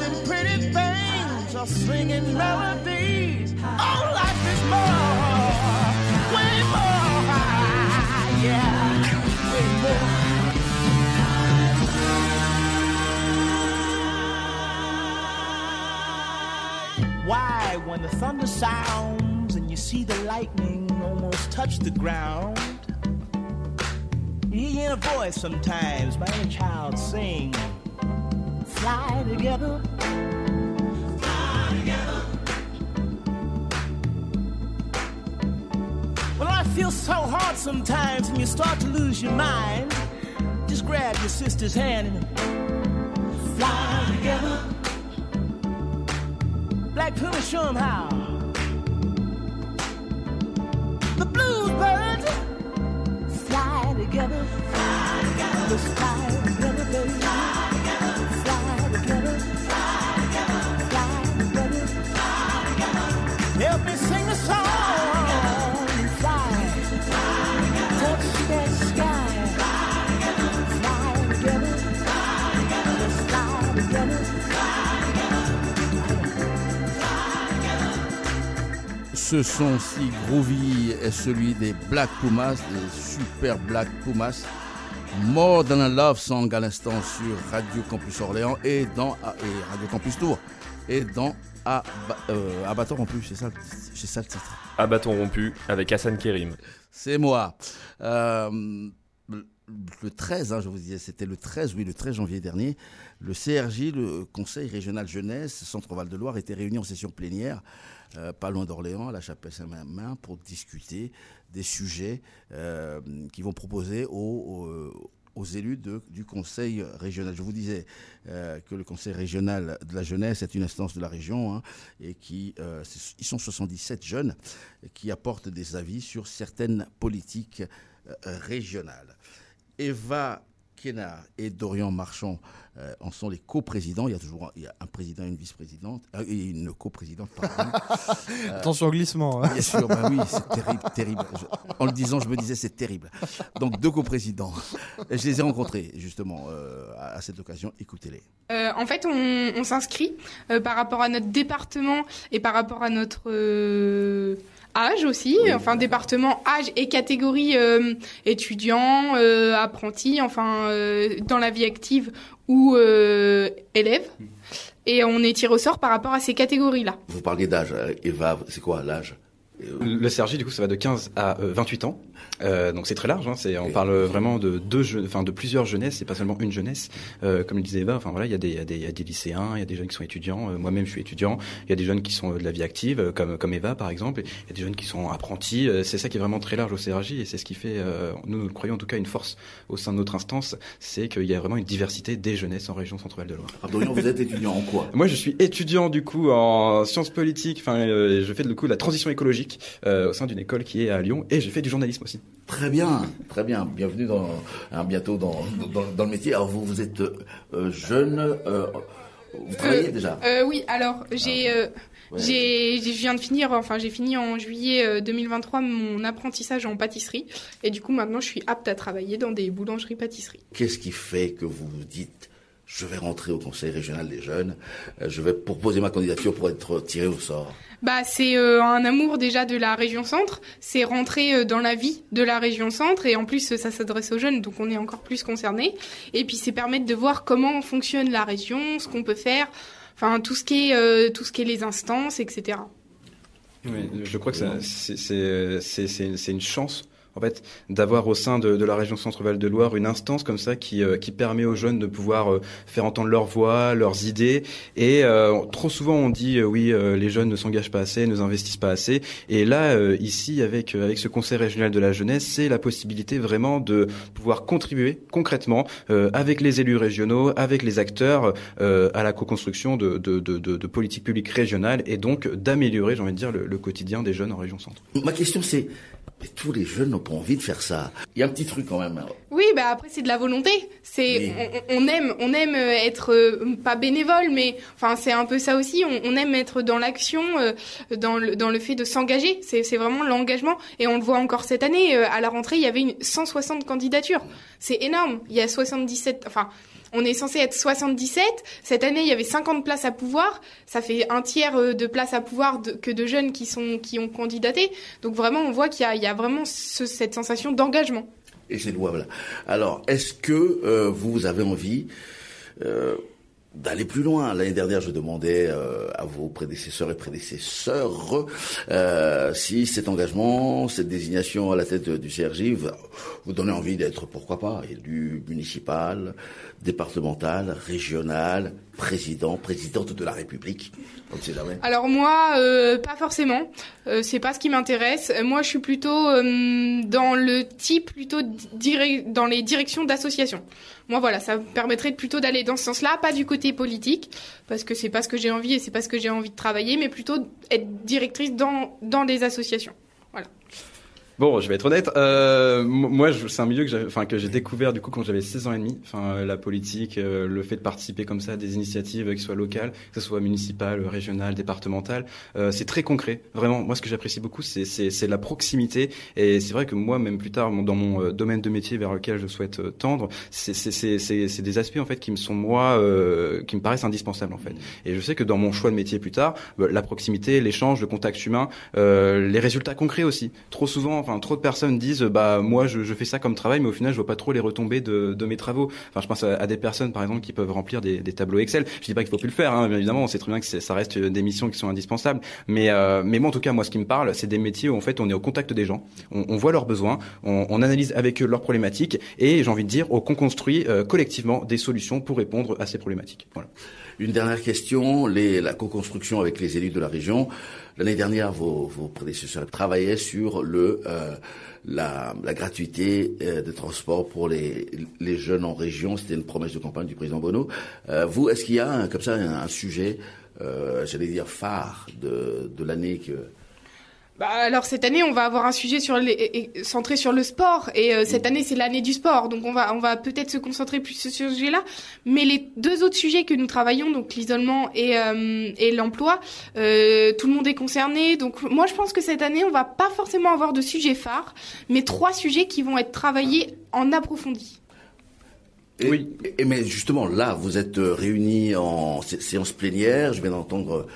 more pretty things or singing melodies. Oh, life is more, way more. Yeah, way more. Why, when the thunder sounds and you see the lightning almost touch the ground, you hear a voice sometimes by any child sing, Fly together. Well, I feel so hard sometimes and you start to lose your mind. Just grab your sister's hand and fly together. Black Puma, show 'em how. The bluebirds fly together. Fly together. Let's fly together, baby. Fly Ce son si groovy est celui des Black Pumas, des super Black Pumas. More Than a Love Song à l'instant sur Radio Campus Orléans et dans et Radio Campus Tour et dans Aba- euh, Abattoir rompu, c'est ça, c'est ça le titre. À bâton rompu avec Hassan Kérim. C'est moi. Euh, le 13, hein, je vous disais, c'était le 13, oui, le 13 janvier dernier, le CRJ, le Conseil régional jeunesse, Centre-Val de Loire, était réuni en session plénière, euh, pas loin d'Orléans, à la chapelle Saint-Mamin, pour discuter des sujets euh, qui vont proposer aux, élus du Conseil régional. Je vous disais euh, que le Conseil régional de la jeunesse est une instance de la région hein, et qui, euh, ils sont 77 jeunes qui apportent des avis sur certaines politiques régionales. Eva Kénard et Dorian Marchand euh, en sont les coprésidents. Il y a toujours un, il y a un président et une vice-présidente, euh, et une coprésidente, pardon. Euh, Attention au glissement. hein. Bien sûr, bah oui, c'est terrible, terrible. Je- en le disant, je me disais, c'est terrible. Donc, deux coprésidents. Je les ai rencontrés, justement, euh, à, à cette occasion. Écoutez-les. Euh, en fait, on, on s'inscrit euh, par rapport à notre département et par rapport à notre euh, âge aussi, enfin département, âge et catégorie euh, étudiant, euh, apprenti, enfin euh, dans la vie active ou euh, élève. Et on est tiré au sort par rapport à ces catégories-là. Vous parliez d'âge. euh, Eva, c'est quoi l'âge? Le CRJ, du coup, ça va de 15 à 28 ans. Euh, donc c'est très large. Hein, c'est, on parle vraiment de deux, enfin de plusieurs jeunesses, c'est pas seulement une jeunesse. Euh, comme le disait Eva, enfin voilà, il y a des, y a des, il y a des lycéens, il y a des jeunes qui sont étudiants. moi-même, je suis étudiant. Il y a des jeunes qui sont de la vie active, comme comme Eva par exemple. Il y a des jeunes qui sont apprentis. c'est ça qui est vraiment très large au CRJ et c'est ce qui fait, nous, nous le croyons en tout cas, une force au sein de notre instance, c'est qu'il y a vraiment une diversité des jeunesses en région Centre-Val de Loire. Dorian, vous êtes étudiant en quoi? Moi, je suis étudiant du coup en sciences politiques. Enfin, je fais du coup la transition écologique au sein d'une école qui est à Lyon et j'ai fait du journalisme aussi. Très bien, très bien. Bienvenue dans, hein, bientôt dans, dans, le métier. Alors vous, vous êtes euh, jeune, euh, vous travaillez déjà euh, Oui, alors j'ai... J'ai, je viens de finir, enfin j'ai fini en juillet 2023 mon apprentissage en pâtisserie et du coup maintenant je suis apte à travailler dans des boulangeries-pâtisseries. Qu'est-ce qui fait que vous vous dites je vais rentrer au conseil régional des jeunes, je vais proposer ma candidature pour être tiré au sort. Bah, c'est euh, un amour déjà de la région centre, c'est rentrer euh, dans la vie de la région centre et en plus ça s'adresse aux jeunes donc on est encore plus concerné et puis c'est permettre de voir comment fonctionne la région, ce qu'on peut faire, enfin tout ce qui est euh, tout ce qui est les instances, etc. Oui, je crois que c'est une chance en fait, d'avoir au sein de, la région Centre-Val de Loire une instance comme ça qui, euh, permet aux jeunes de pouvoir euh, faire entendre leur voix, leurs idées. Et euh, trop souvent, on dit oui, les jeunes ne s'engagent pas assez, ne investissent pas assez. Et là, ici, avec avec ce Conseil régional de la jeunesse, c'est la possibilité vraiment de pouvoir contribuer concrètement avec les élus régionaux, avec les acteurs à la co-construction de, politiques publiques régionales et donc d'améliorer, j'ai envie de dire, le quotidien des jeunes en région centre. Ma question, c'est mais tous les jeunes n'ont pas envie de faire ça. Il y a un petit truc quand même. Oui, bah après c'est de la volonté. C'est on, aime on aime euh, être euh, pas bénévole, mais enfin c'est un peu ça aussi. On, aime être dans l'action, euh, dans le dans le fait de s'engager. C'est c'est vraiment l'engagement et on le voit encore cette année. à la rentrée, il y avait une 160 candidatures. C'est énorme. Il y a 77. Enfin on est censé être 77. Cette année, il y avait 50 places à pouvoir. Ça fait un tiers euh, de places à pouvoir que de jeunes qui, ont candidaté. Donc vraiment, on voit qu'il y, a, vraiment cette sensation d'engagement. Et c'est louable. Alors, est-ce que euh, vous avez envie euh, d'aller plus loin. L'année dernière, je demandais euh, à vos prédécesseurs et prédécesseurs euh, si cet engagement, cette désignation à la tête du CRJ vous, donnait envie d'être, pourquoi pas, élu municipal, départemental, régional, président, présidente de la République. On sait jamais. Alors moi, euh, pas forcément. C'est pas ce qui m'intéresse. Moi, je suis plutôt dans le type, plutôt dans les directions d'associations. Moi, voilà, ça me permettrait plutôt d'aller dans ce sens-là, pas du côté politique, parce que c'est pas ce que j'ai envie et c'est pas ce que j'ai envie de travailler, mais plutôt être directrice dans dans des associations. Bon, je vais être honnête. Euh, moi, c'est un milieu que j'ai, enfin, découvert du coup quand j'avais 16 ans et demi. Enfin, euh, la politique, euh, le fait de participer comme ça à des initiatives qui soient locales, que ce soit municipales, régionales, départementales, euh, c'est très concret. Vraiment, moi, ce que j'apprécie beaucoup, c'est, la proximité. Et c'est vrai que moi, même plus tard, dans mon euh, domaine de métier vers lequel je souhaite tendre, c'est, des aspects en fait qui me sont moi, qui me paraissent indispensables en fait. Et je sais que dans mon choix de métier plus tard, bah, la proximité, l'échange, le contact humain, les résultats concrets aussi. Trop souvent enfin trop de personnes disent bah moi je, je, fais ça comme travail mais au final je vois pas trop les retombées de, de mes travaux. Enfin je pense à, des personnes par exemple qui peuvent remplir des, des tableaux Excel. Je dis pas qu'il faut plus le faire hein, évidemment on sait très bien que ça reste des missions qui sont indispensables. Mais euh, mais moi en tout cas moi ce qui me parle c'est des métiers où en fait on est au contact des gens. On, on voit leurs besoins on, on, analyse avec eux leurs problématiques et j'ai envie de dire on construit euh, collectivement des solutions pour répondre à ces problématiques. Voilà. Une dernière question, les, la co-construction avec les élus de la région. L'année dernière, vos, prédécesseurs travaillaient sur le, euh, la, la, gratuité euh, de transport pour les, les, jeunes en région. C'était une promesse de campagne du président Bono. Euh, vous, est-ce qu'il y a un, comme ça un, un sujet, euh, j'allais dire phare de, de l'année que bah, alors cette année, on va avoir un sujet sur les, centré sur le sport et euh, cette année c'est l'année du sport, donc on va on va peut-être se concentrer plus sur ce sujet-là. Mais les deux autres sujets que nous travaillons, donc l'isolement et euh, et l'emploi, euh, tout le monde est concerné. Donc moi je pense que cette année on va pas forcément avoir de sujet phare, mais trois sujets qui vont être travaillés en approfondi. oui. Et, mais justement là, vous êtes réunis en séance plénière. Je viens d'entendre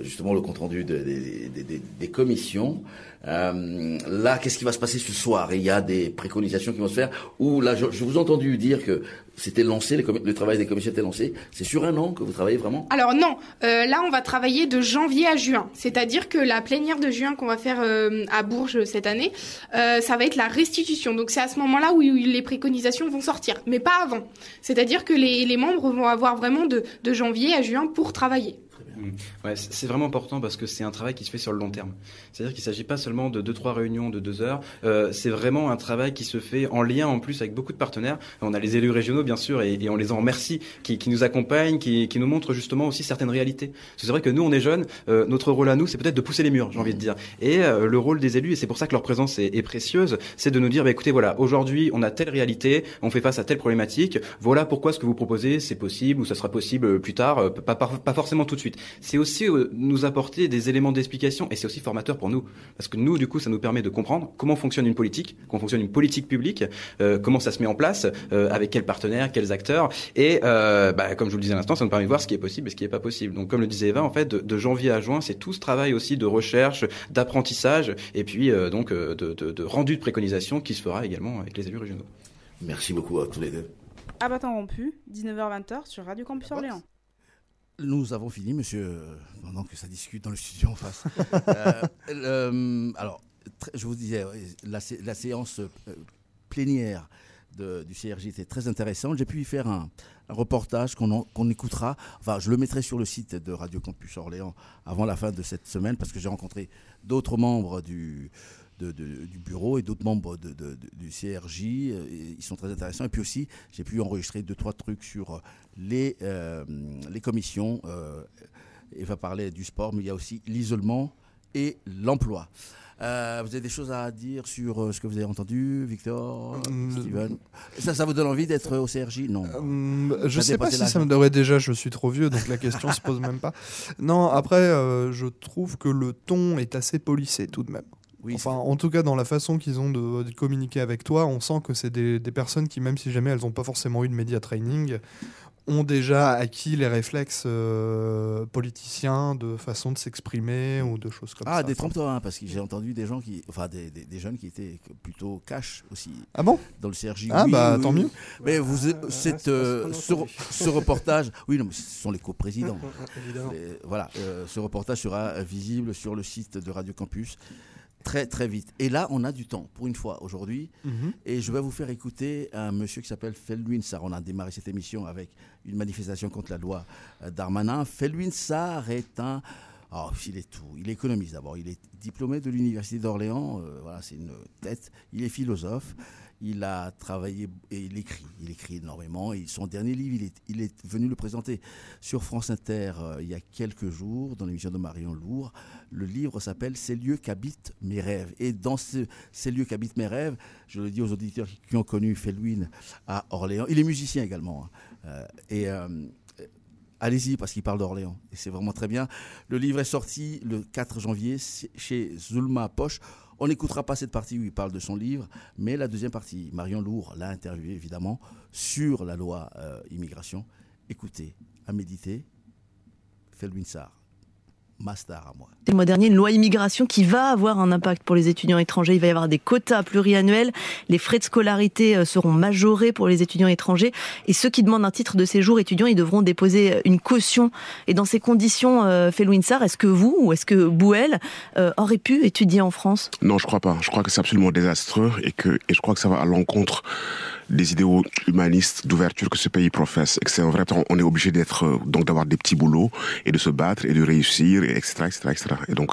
justement le compte rendu des commissions. Euh, là, qu'est-ce qui va se passer ce soir? Il y a des préconisations qui vont se faire. Ou je, vous ai entendu dire que c'était lancé, le travail des commissions était lancé. C'est sur un an que vous travaillez vraiment? Alors non, euh, là on va travailler de janvier à juin. C'est-à-dire que la plénière de juin qu'on va faire euh, à Bourges cette année, ça va être la restitution. Donc c'est à ce moment-là où les préconisations vont sortir, mais pas avant. C'est-à-dire que les, membres vont avoir vraiment de janvier à juin pour travailler. Ouais, c'est vraiment important parce que c'est un travail qui se fait sur le long terme. C'est-à-dire qu'il ne s'agit pas seulement de deux trois réunions de deux heures. Euh, c'est vraiment un travail qui se fait en lien en plus avec beaucoup de partenaires. On a les élus régionaux bien sûr et, on les en remercie, qui, nous accompagnent, qui, nous montrent justement aussi certaines réalités. C'est vrai que nous on est jeunes, euh, notre rôle à nous c'est peut-être de pousser les murs, j'ai envie de dire. Et euh, le rôle des élus et c'est pour ça que leur présence est, précieuse, c'est de nous dire bah, écoutez voilà aujourd'hui on a telle réalité, on fait face à telle problématique. Voilà pourquoi ce que vous proposez c'est possible ou ça sera possible plus tard, pas, pas, pas forcément tout de suite c'est aussi euh, nous apporter des éléments d'explication et c'est aussi formateur pour nous parce que nous du coup ça nous permet de comprendre comment fonctionne une politique, comment fonctionne une politique publique, euh, comment ça se met en place, euh, avec quels partenaires, quels acteurs et euh, bah, comme je vous le disais à l'instant, ça nous permet de voir ce qui est possible et ce qui n'est pas possible. Donc comme le disait Eva, en fait de, de janvier à juin, c'est tout ce travail aussi de recherche, d'apprentissage et puis euh, donc de, de, de rendu de préconisation qui se fera également avec les élus régionaux. Merci beaucoup à tous les deux. À bâton rompu, 19h-20h sur Radio Campus Orléans. Nous avons fini, monsieur, pendant que ça discute dans le studio en face. euh, euh, alors, je vous disais, la, la séance euh, plénière de, du CRJ était très intéressante. J'ai pu y faire un, un reportage qu'on qu écoutera. Enfin, je le mettrai sur le site de Radio Campus Orléans avant la fin de cette semaine parce que j'ai rencontré d'autres membres du, de, de, du bureau et d'autres membres de, du CRJ. Et ils sont très intéressants. Et puis aussi, j'ai pu enregistrer deux, trois trucs sur les, euh, les commissions. Euh, Eva parlait du sport, mais il y a aussi l'isolement et l'emploi. Euh, vous avez des choses à dire sur euh, ce que vous avez entendu, Victor, mmh. Steven? Ça, ça vous donne envie d'être au CRJ Non. Euh, je ne sais pas si ça me donnerait déjà, je suis trop vieux, donc la question se pose même pas. Non, après, euh, je trouve que le ton est assez polissé tout de même. Oui, enfin, en tout cas, dans la façon qu'ils ont de, de, communiquer avec toi, on sent que c'est des, des, personnes qui, même si jamais elles n'ont pas forcément eu de média training, ont déjà acquis les réflexes euh, politiciens de façon de s'exprimer ou de choses comme ah, ça. Ah, détrompe-toi, hein, parce que j'ai entendu des gens qui, enfin, des, des, des, jeunes qui étaient plutôt cash aussi. Ah bon? Dans le CRJ. Ah oui, bah oui, tant oui. mieux. Mais vous, euh, cette, euh, ce, ce, reportage, oui, non, mais ce sont les coprésidents. Les, voilà, euh, ce reportage sera visible sur le site de Radio Campus très très vite. Et là, on a du temps pour une fois aujourd'hui. Mm -hmm. Et je vais vous faire écouter un monsieur qui s'appelle Felwin Sarr. On a démarré cette émission avec une manifestation contre la loi Darmanin. Felwin Sarr est un Oh, il est tout. Il est économiste d'abord. Il est diplômé de l'université d'Orléans. Euh, voilà, c'est une tête. Il est philosophe. Il a travaillé et il écrit. Il écrit énormément. Et son dernier livre, il est, venu le présenter sur France Inter euh, il y a quelques jours dans l'émission de Marion Lourd. Le livre s'appelle Ces lieux qu'habitent mes rêves. Et dans ce, ces lieux qu'habitent mes rêves, je le dis aux auditeurs qui ont connu Felwin à Orléans. Il est musicien également. Hein. Euh, et allez-y parce qu'il parle d'Orléans et c'est vraiment très bien. Le livre est sorti le 4 janvier chez Zulma Poche. On n'écoutera pas cette partie où il parle de son livre, mais la deuxième partie, Marion Lourd l'a interviewé évidemment sur la loi euh, immigration. Écoutez, à méditer, Felwin À moi. Le mois dernier, une loi immigration qui va avoir un impact pour les étudiants étrangers. Il va y avoir des quotas pluriannuels. Les frais de scolarité seront majorés pour les étudiants étrangers. Et ceux qui demandent un titre de séjour étudiant, ils devront déposer une caution. Et dans ces conditions, euh, Felwin Sarr, est-ce que vous ou est-ce que Bouel euh, aurait pu étudier en France? Non, je crois pas. Je crois que c'est absolument désastreux et que et je crois que ça va à l'encontre des idéaux humanistes d'ouverture que ce pays professe. Que c'est un vrai on est obligé d'être donc d'avoir des petits boulots et de se battre et de réussir et etc etc etc et donc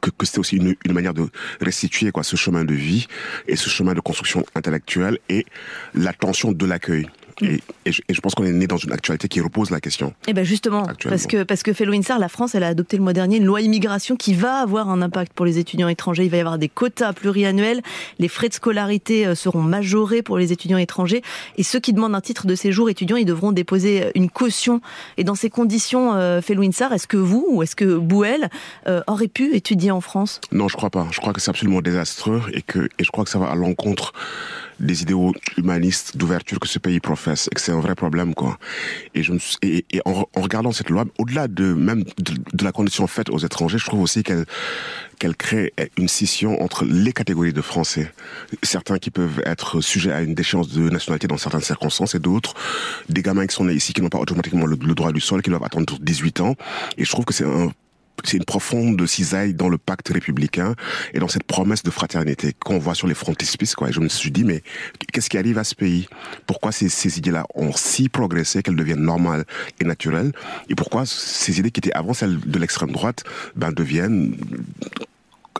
que, aussi une, une, manière de restituer quoi ce chemin de vie et ce chemin de construction intellectuelle et l'attention de l'accueil et, et, je, et, je, pense qu'on est né dans une actualité qui repose la question. Et ben justement, parce que parce que Insar, la France, elle a adopté le mois dernier une loi immigration qui va avoir un impact pour les étudiants étrangers. Il va y avoir des quotas pluriannuels, les frais de scolarité seront majorés pour les étudiants étrangers, et ceux qui demandent un titre de séjour étudiant, ils devront déposer une caution. Et dans ces conditions, euh, Insar, est-ce que vous ou est-ce que Bouel euh, aurait pu étudier en France? Non, je crois pas. Je crois que c'est absolument désastreux et que et je crois que ça va à l'encontre des idéaux humanistes d'ouverture que ce pays professe et que c'est un vrai problème quoi. Et, je me suis- et, en, regardant cette loi, au-delà de même de, la condition faite aux étrangers, je trouve aussi qu'elle qu'elle crée une scission entre les catégories de Français, certains qui peuvent être sujets à une déchéance de nationalité dans certaines circonstances et d'autres des gamins qui sont nés ici qui n'ont pas automatiquement le droit du sol, qui doivent attendre 18 ans. Et je trouve que c'est un c'est une profonde cisaille dans le pacte républicain et dans cette promesse de fraternité qu'on voit sur les frontispices. Quoi. Je me suis dit, mais qu'est-ce qui arrive à ce pays? Pourquoi ces, idées-là ont si progressé qu'elles deviennent normales et naturelles? Et pourquoi ces idées qui étaient avant celles de l'extrême droite ben, deviennent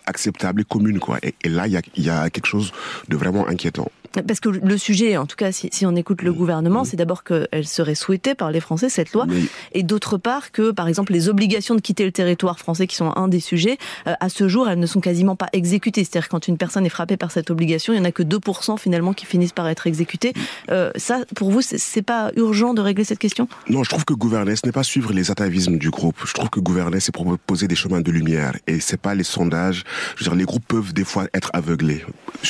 acceptables et communes quoi? Et, là, il y a quelque chose de vraiment inquiétant. Parce que le sujet, en tout cas, si, si on écoute le gouvernement, c'est d'abord qu'elle serait souhaitée par les Français, cette loi, et d'autre part que, par exemple, les obligations de quitter le territoire français, qui sont un des sujets, euh, à ce jour, elles ne sont quasiment pas exécutées. C'est-à-dire quand une personne est frappée par cette obligation, il n'y en a que 2% finalement qui finissent par être exécutés. Euh, ça, pour vous, c'est- pas urgent de régler cette question? Non, je trouve que gouverner, ce n'est pas suivre les atavismes du groupe. Je trouve que gouverner, c'est proposer des chemins de lumière. Et c'est pas les sondages. Je veux dire, les groupes peuvent des fois être aveuglés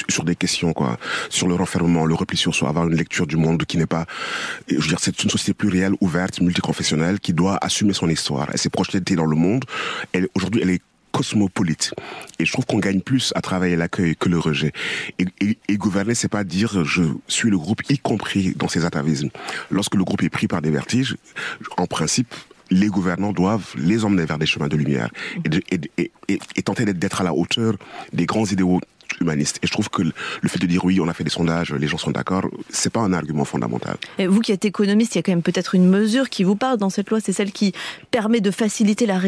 sur des questions, quoi. Sur le renfermement, le repli sur soi, avoir une lecture du monde qui n'est pas, je veux dire, c'est une société plurielle, ouverte, multiconfessionnelle, qui doit assumer son histoire. Elle s'est projetée dans le monde. Elle, aujourd'hui, elle est cosmopolite. Et je trouve qu'on gagne plus à travailler l'accueil que le rejet. Et, et, et gouverner, c'est pas dire je suis le groupe, y compris dans ses atavismes. Lorsque le groupe est pris par des vertiges, en principe, les gouvernants doivent les emmener vers des chemins de lumière et, tenter d'être à la hauteur des grands idéaux humanistes. Et je trouve que le fait de dire oui, on a fait des sondages, les gens sont d'accord, c'est pas un argument fondamental. Et vous qui êtes économiste, il y a quand même peut-être une mesure qui vous parle dans cette loi, c'est celle qui permet de faciliter la,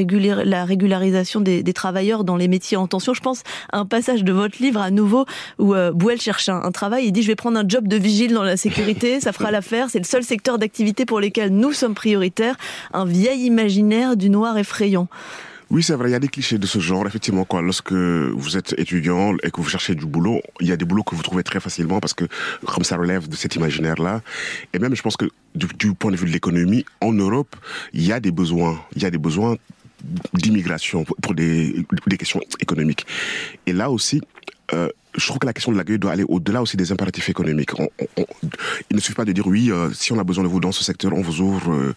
la régularisation des, des travailleurs dans les métiers en tension. Je pense à un passage de votre livre à nouveau où euh, Bouel cherche un, un travail, il dit je vais prendre un job de vigile dans la sécurité, ça fera l'affaire, c'est le seul secteur d'activité pour lesquels nous sommes prioritaires, un vieil imaginaire du noir effrayant. Oui, c'est vrai, il y a des clichés de ce genre. Effectivement, quoi, lorsque vous êtes étudiant et que vous cherchez du boulot, il y a des boulots que vous trouvez très facilement parce que, comme ça relève de cet imaginaire-là. Et même, je pense que du, point de vue de l'économie, en Europe, il y a des besoins. Il y a des besoins d'immigration pour, pour des, des questions économiques. Et là aussi, euh, je trouve que la question de l'accueil doit aller au-delà aussi des impératifs économiques. On- on- on- il ne suffit pas de dire oui, euh, si on a besoin de vous dans ce secteur, on vous ouvre euh,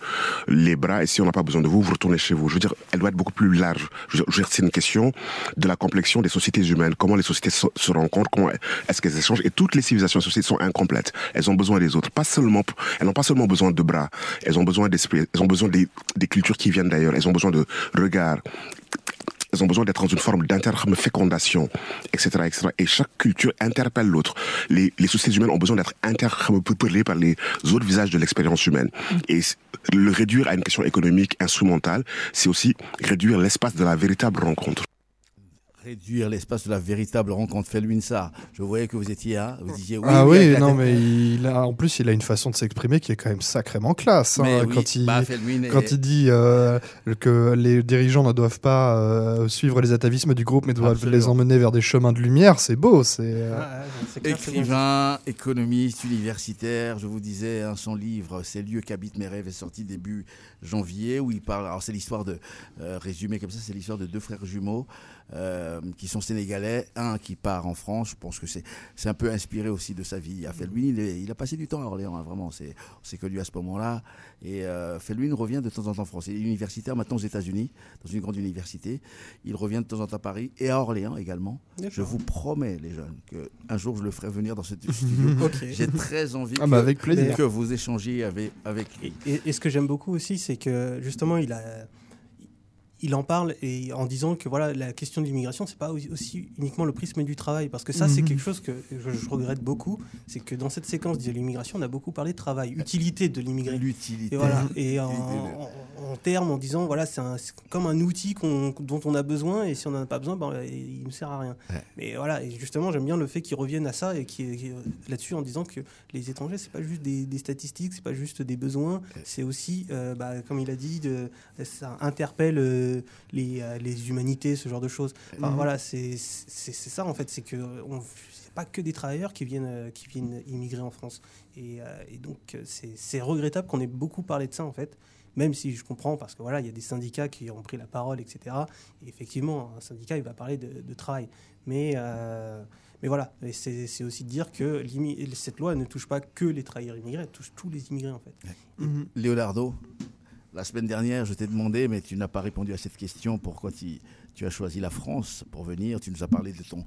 les bras, et si on n'a pas besoin de vous, vous retournez chez vous. Je veux dire, elle doit être beaucoup plus large. Je veux dire, c'est une question de la complexion des sociétés humaines, comment les sociétés se, rencontrent, comment est-ce qu'elles échangent, et toutes les civilisations sociétés sont incomplètes. Elles ont besoin des autres, pas seulement, elles n'ont pas seulement besoin de bras, elles ont besoin d'esprit, elles ont besoin des cultures qui viennent d'ailleurs, elles ont besoin de regards, elles ont besoin d'être dans une forme d'interfécondation, etc., etc. Et chaque culture interpelle l'autre. Les, les sociétés humaines ont besoin d'être interpellées par les autres visages de l'expérience humaine. Et c- le réduire à une question économique instrumentale, c'est aussi réduire l'espace de la véritable rencontre. Réduire l'espace de la véritable rencontre. Felwin Sarr, je voyais que vous étiez là. Vous disiez oui. ah oui, non, mais il a, en plus, il a une façon de s'exprimer qui est quand même sacrément classe. hein, Mais oui, quand il, bah, Felwin est- quand il dit euh, que les dirigeants ne doivent pas euh, suivre les atavismes du groupe, mais doivent Absolument. les emmener vers des chemins de lumière, c'est beau. C'est. euh, Écrivain, économiste, universitaire, je vous disais, hein, son livre Ces lieux qu'habitent mes rêves est sorti début janvier, où il parle. Alors, c'est l'histoire de. euh, résumé comme ça, c'est l'histoire de deux frères jumeaux euh, qui sont sénégalais. Un qui part en France, je pense que c'est c'est un peu inspiré aussi de sa vie. À Felwin, il, est- il a passé du temps à Orléans, hein, vraiment. C'est- On s'est connu à ce moment-là. Et euh, Felwin revient de temps en temps en France. Il est universitaire maintenant aux États-Unis, dans une grande université. Il revient de temps en temps à Paris et à Orléans également. Je vous promets, les jeunes, que un jour je le ferai venir dans ce studio. J'ai très envie Ah que, bah avec plaisir. que vous échangiez avec, avec lui. Et, et ce que j'aime beaucoup aussi, c'est que justement, il a, il en parle et en disant que voilà, la question de l'immigration, c'est pas aussi- uniquement le prisme du travail, parce que ça, c'est Mhm. quelque chose que je, je regrette beaucoup, c'est que dans cette séquence de l'immigration, on a beaucoup parlé de travail, utilité de l'immigré. L'utilité. Et voilà, et en, en- en termes, en disant voilà, c'est comme un outil dont on a besoin, et si on n'en a pas besoin, ben, il ne sert à rien. Ouais. Mais voilà, et justement, j'aime bien le fait qu'ils reviennent à ça et qui là-dessus en disant que les étrangers, c'est pas juste des, des statistiques, c'est pas juste des besoins, c'est aussi, euh, bah, comme il a dit, de, ça interpelle euh, euh, les humanités, ce genre de choses. Enfin, Mhm. Voilà, c'est ça en fait, c'est que on- pas que des travailleurs qui viennent, euh, qui viennent immigrer en France. Et, euh, et donc, c'est regrettable qu'on ait beaucoup parlé de ça en fait. Même si je comprends, parce que voilà, il y a des syndicats qui ont pris la parole, etc. Et effectivement, un syndicat, il va parler de, de travail. Mais, euh, Mais voilà, c'est aussi de dire que cette loi ne touche pas que les travailleurs immigrés, elle touche tous les immigrés en fait. Leonardo, la semaine dernière, je t'ai demandé, mais tu n'as pas répondu à cette question, pourquoi tu, as choisi la France pour venir? Tu nous as parlé de, ton,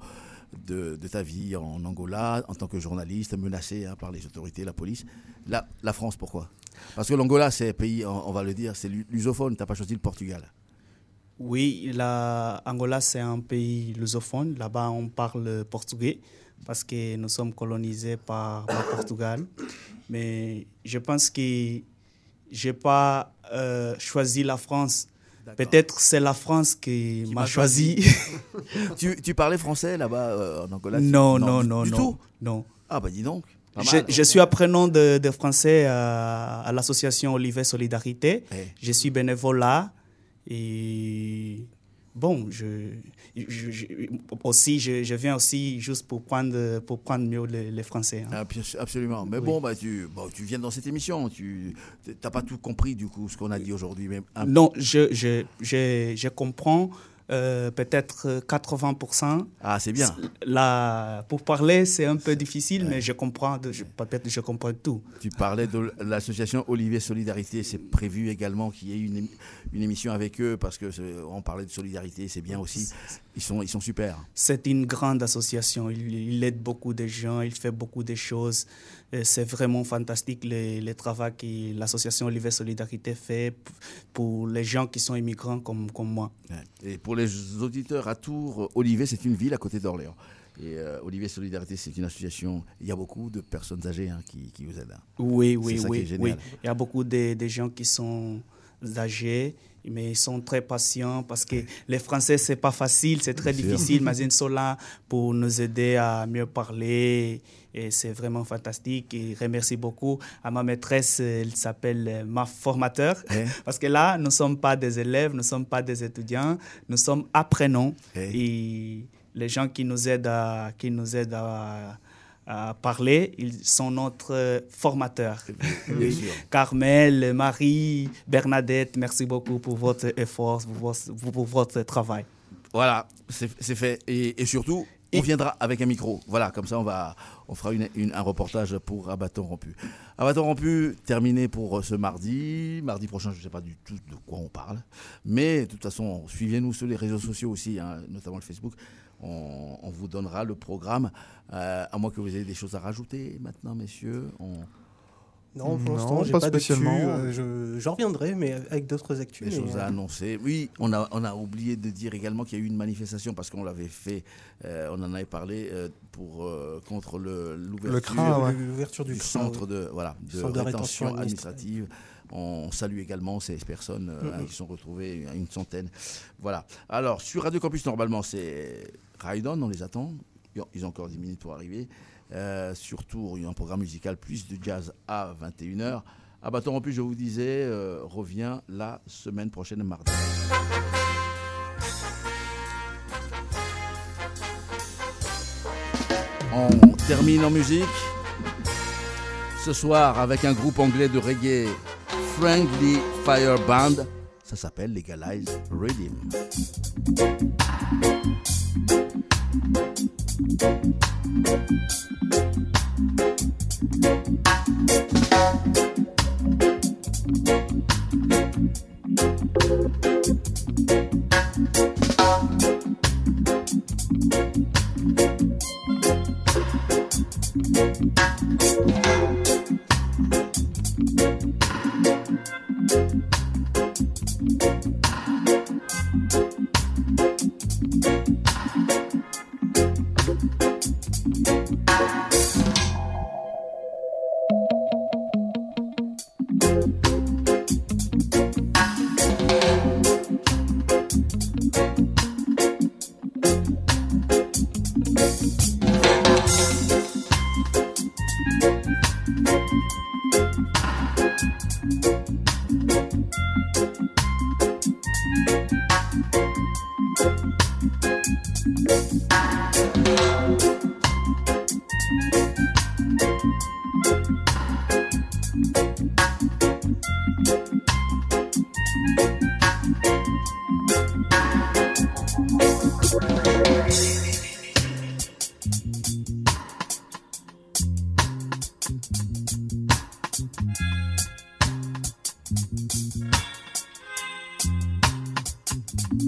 de, ta vie en Angola, en tant que journaliste, menacé hein, par les autorités, la police. La, la France, pourquoi? Parce que l'Angola, c'est un pays, on va le dire, c'est lusophone, tu n'as pas choisi le Portugal. Oui, la Angola, c'est un pays lusophone. Là-bas, on parle portugais parce que nous sommes colonisés par le Portugal. Mais je pense que je n'ai pas euh, choisi la France. Peut-être c'est la France qui, m'a choisi. tu, parlais français là-bas euh, en Angola Non, non, non, du non, tout non. Ah bah dis donc. Je, suis apprenant de, français à, l'association Olivet Solidarité. Eh. Je suis bénévole là. Et bon, je, aussi, je, viens aussi juste pour prendre, pour prendre mieux les, Français. Hein. Absolument. Mais bon, bah, tu, tu viens dans cette émission. Tu n'as pas tout compris, du coup, ce qu'on a dit aujourd'hui. Non, je, je, je, je comprends. Euh, peut-être 80%. Ah, c'est bien. Là, pour parler, c'est un peu difficile, mais je comprends, peut-être je comprends tout. Tu parlais de l'association Olivier Solidarité. C'est prévu également qu'il y ait une, une, émission avec eux parce que on parlait de solidarité, c'est bien aussi. Ils sont, ils sont super. C'est une grande association. Il, aide beaucoup de gens, il fait beaucoup de choses. C'est vraiment fantastique le, le travail que l'association Olivier Solidarité fait pour les gens qui sont immigrants comme, comme moi. Et pour les auditeurs à Tours, Olivier, c'est une ville à côté d'Orléans. Et euh, Olivier Solidarité, c'est une association. Il y a beaucoup de personnes âgées hein, qui, qui, vous aident. Hein. Oui, oui, oui, oui. Il y a beaucoup de, de gens qui sont âgés mais ils sont très patients parce que les Français, c'est pas facile, c'est très difficile, mais ils sont là pour nous aider à mieux parler. Et c'est vraiment fantastique. Et remercie beaucoup à ma maîtresse, elle s'appelle ma formateur, parce que là, nous ne sommes pas des élèves, nous ne sommes pas des étudiants, nous sommes apprenants. Et les gens qui nous aident à, qui nous aident à, parler, ils sont notre formateurs. Carmel, Marie, Bernadette, merci beaucoup pour votre effort, pour votre, pour votre travail. Voilà, c'est fait. Et, et surtout, on viendra avec un micro. Voilà, comme ça, on, va, on fera une, un reportage pour Abaton Rompu. Abaton Rompu, terminé pour euh, ce mardi. Mardi prochain, je ne sais pas du tout de quoi on parle. Mais de toute façon, suivez-nous sur les réseaux sociaux aussi, hein, notamment le Facebook. On, vous donnera le programme. Euh, à moins que vous ayez des choses à rajouter maintenant, messieurs. On, non, pour l'instant, pas, pas spécialement. Euh, J'en reviendrai, mais avec d'autres actus. Des choses à annoncer. Oui, on a, on a oublié de dire également qu'il y a eu une manifestation parce qu'on l'avait fait, euh, on en avait parlé euh, pour contre l'ouverture du, centre de voilà de, rétention administrative. On salue également ces personnes hein, qui sont retrouvées, une centaine. Voilà. Alors, sur Radio Campus, normalement, c'est Raidon, on les attend. Ils ont encore 10 minutes pour arriver. Euh, surtout, il y a un programme musical plus de jazz à 21h. À Bâton plus, je vous disais, euh, revient la semaine prochaine, mardi. On termine en musique ce soir avec un groupe anglais de reggae, Friendly Fire Band. Ça s'appelle Legalize Rhythm.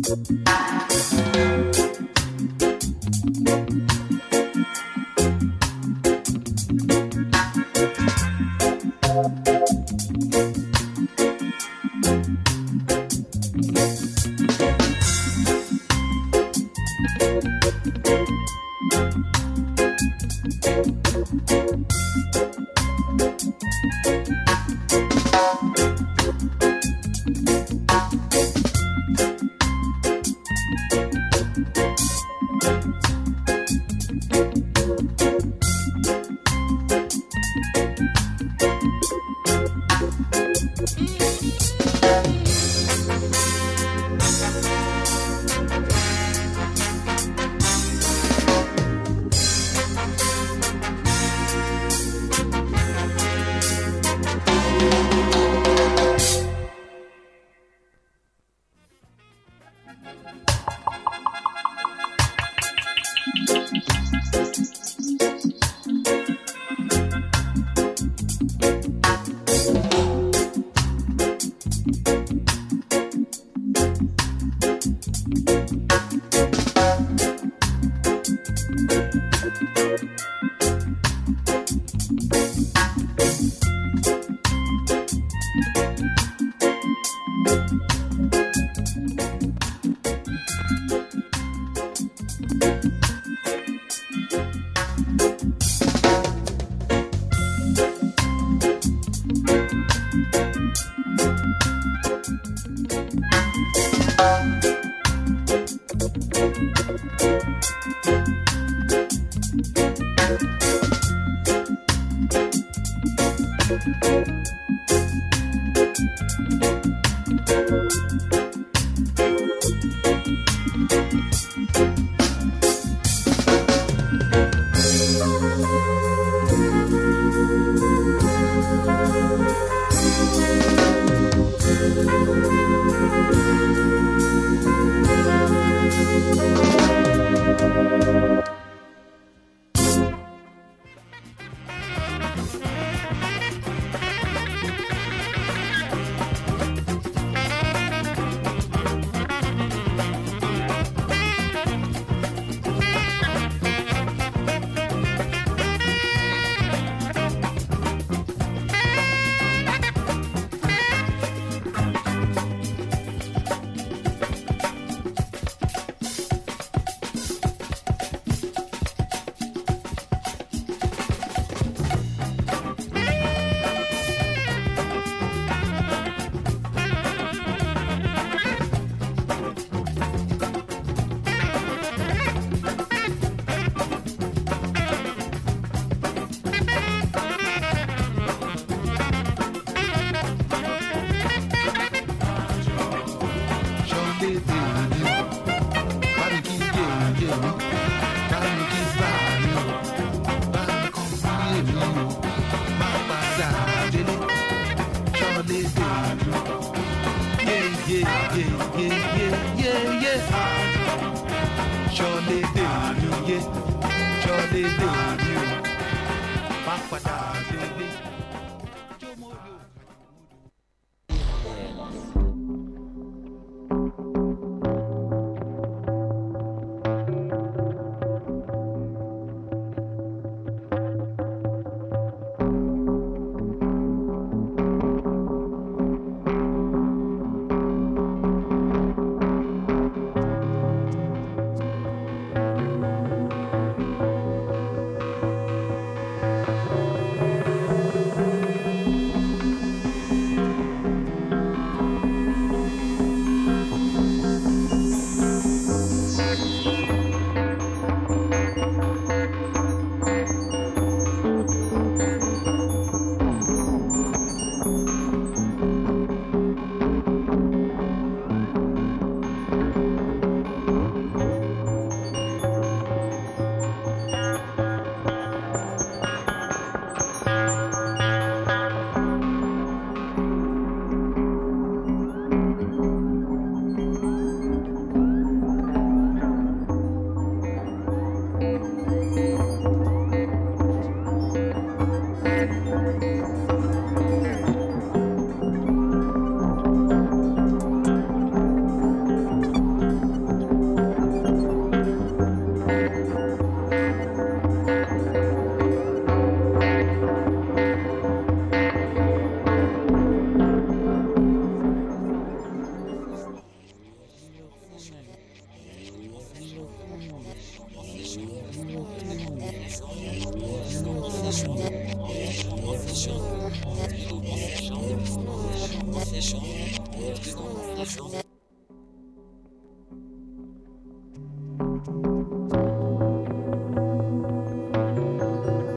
Thank you.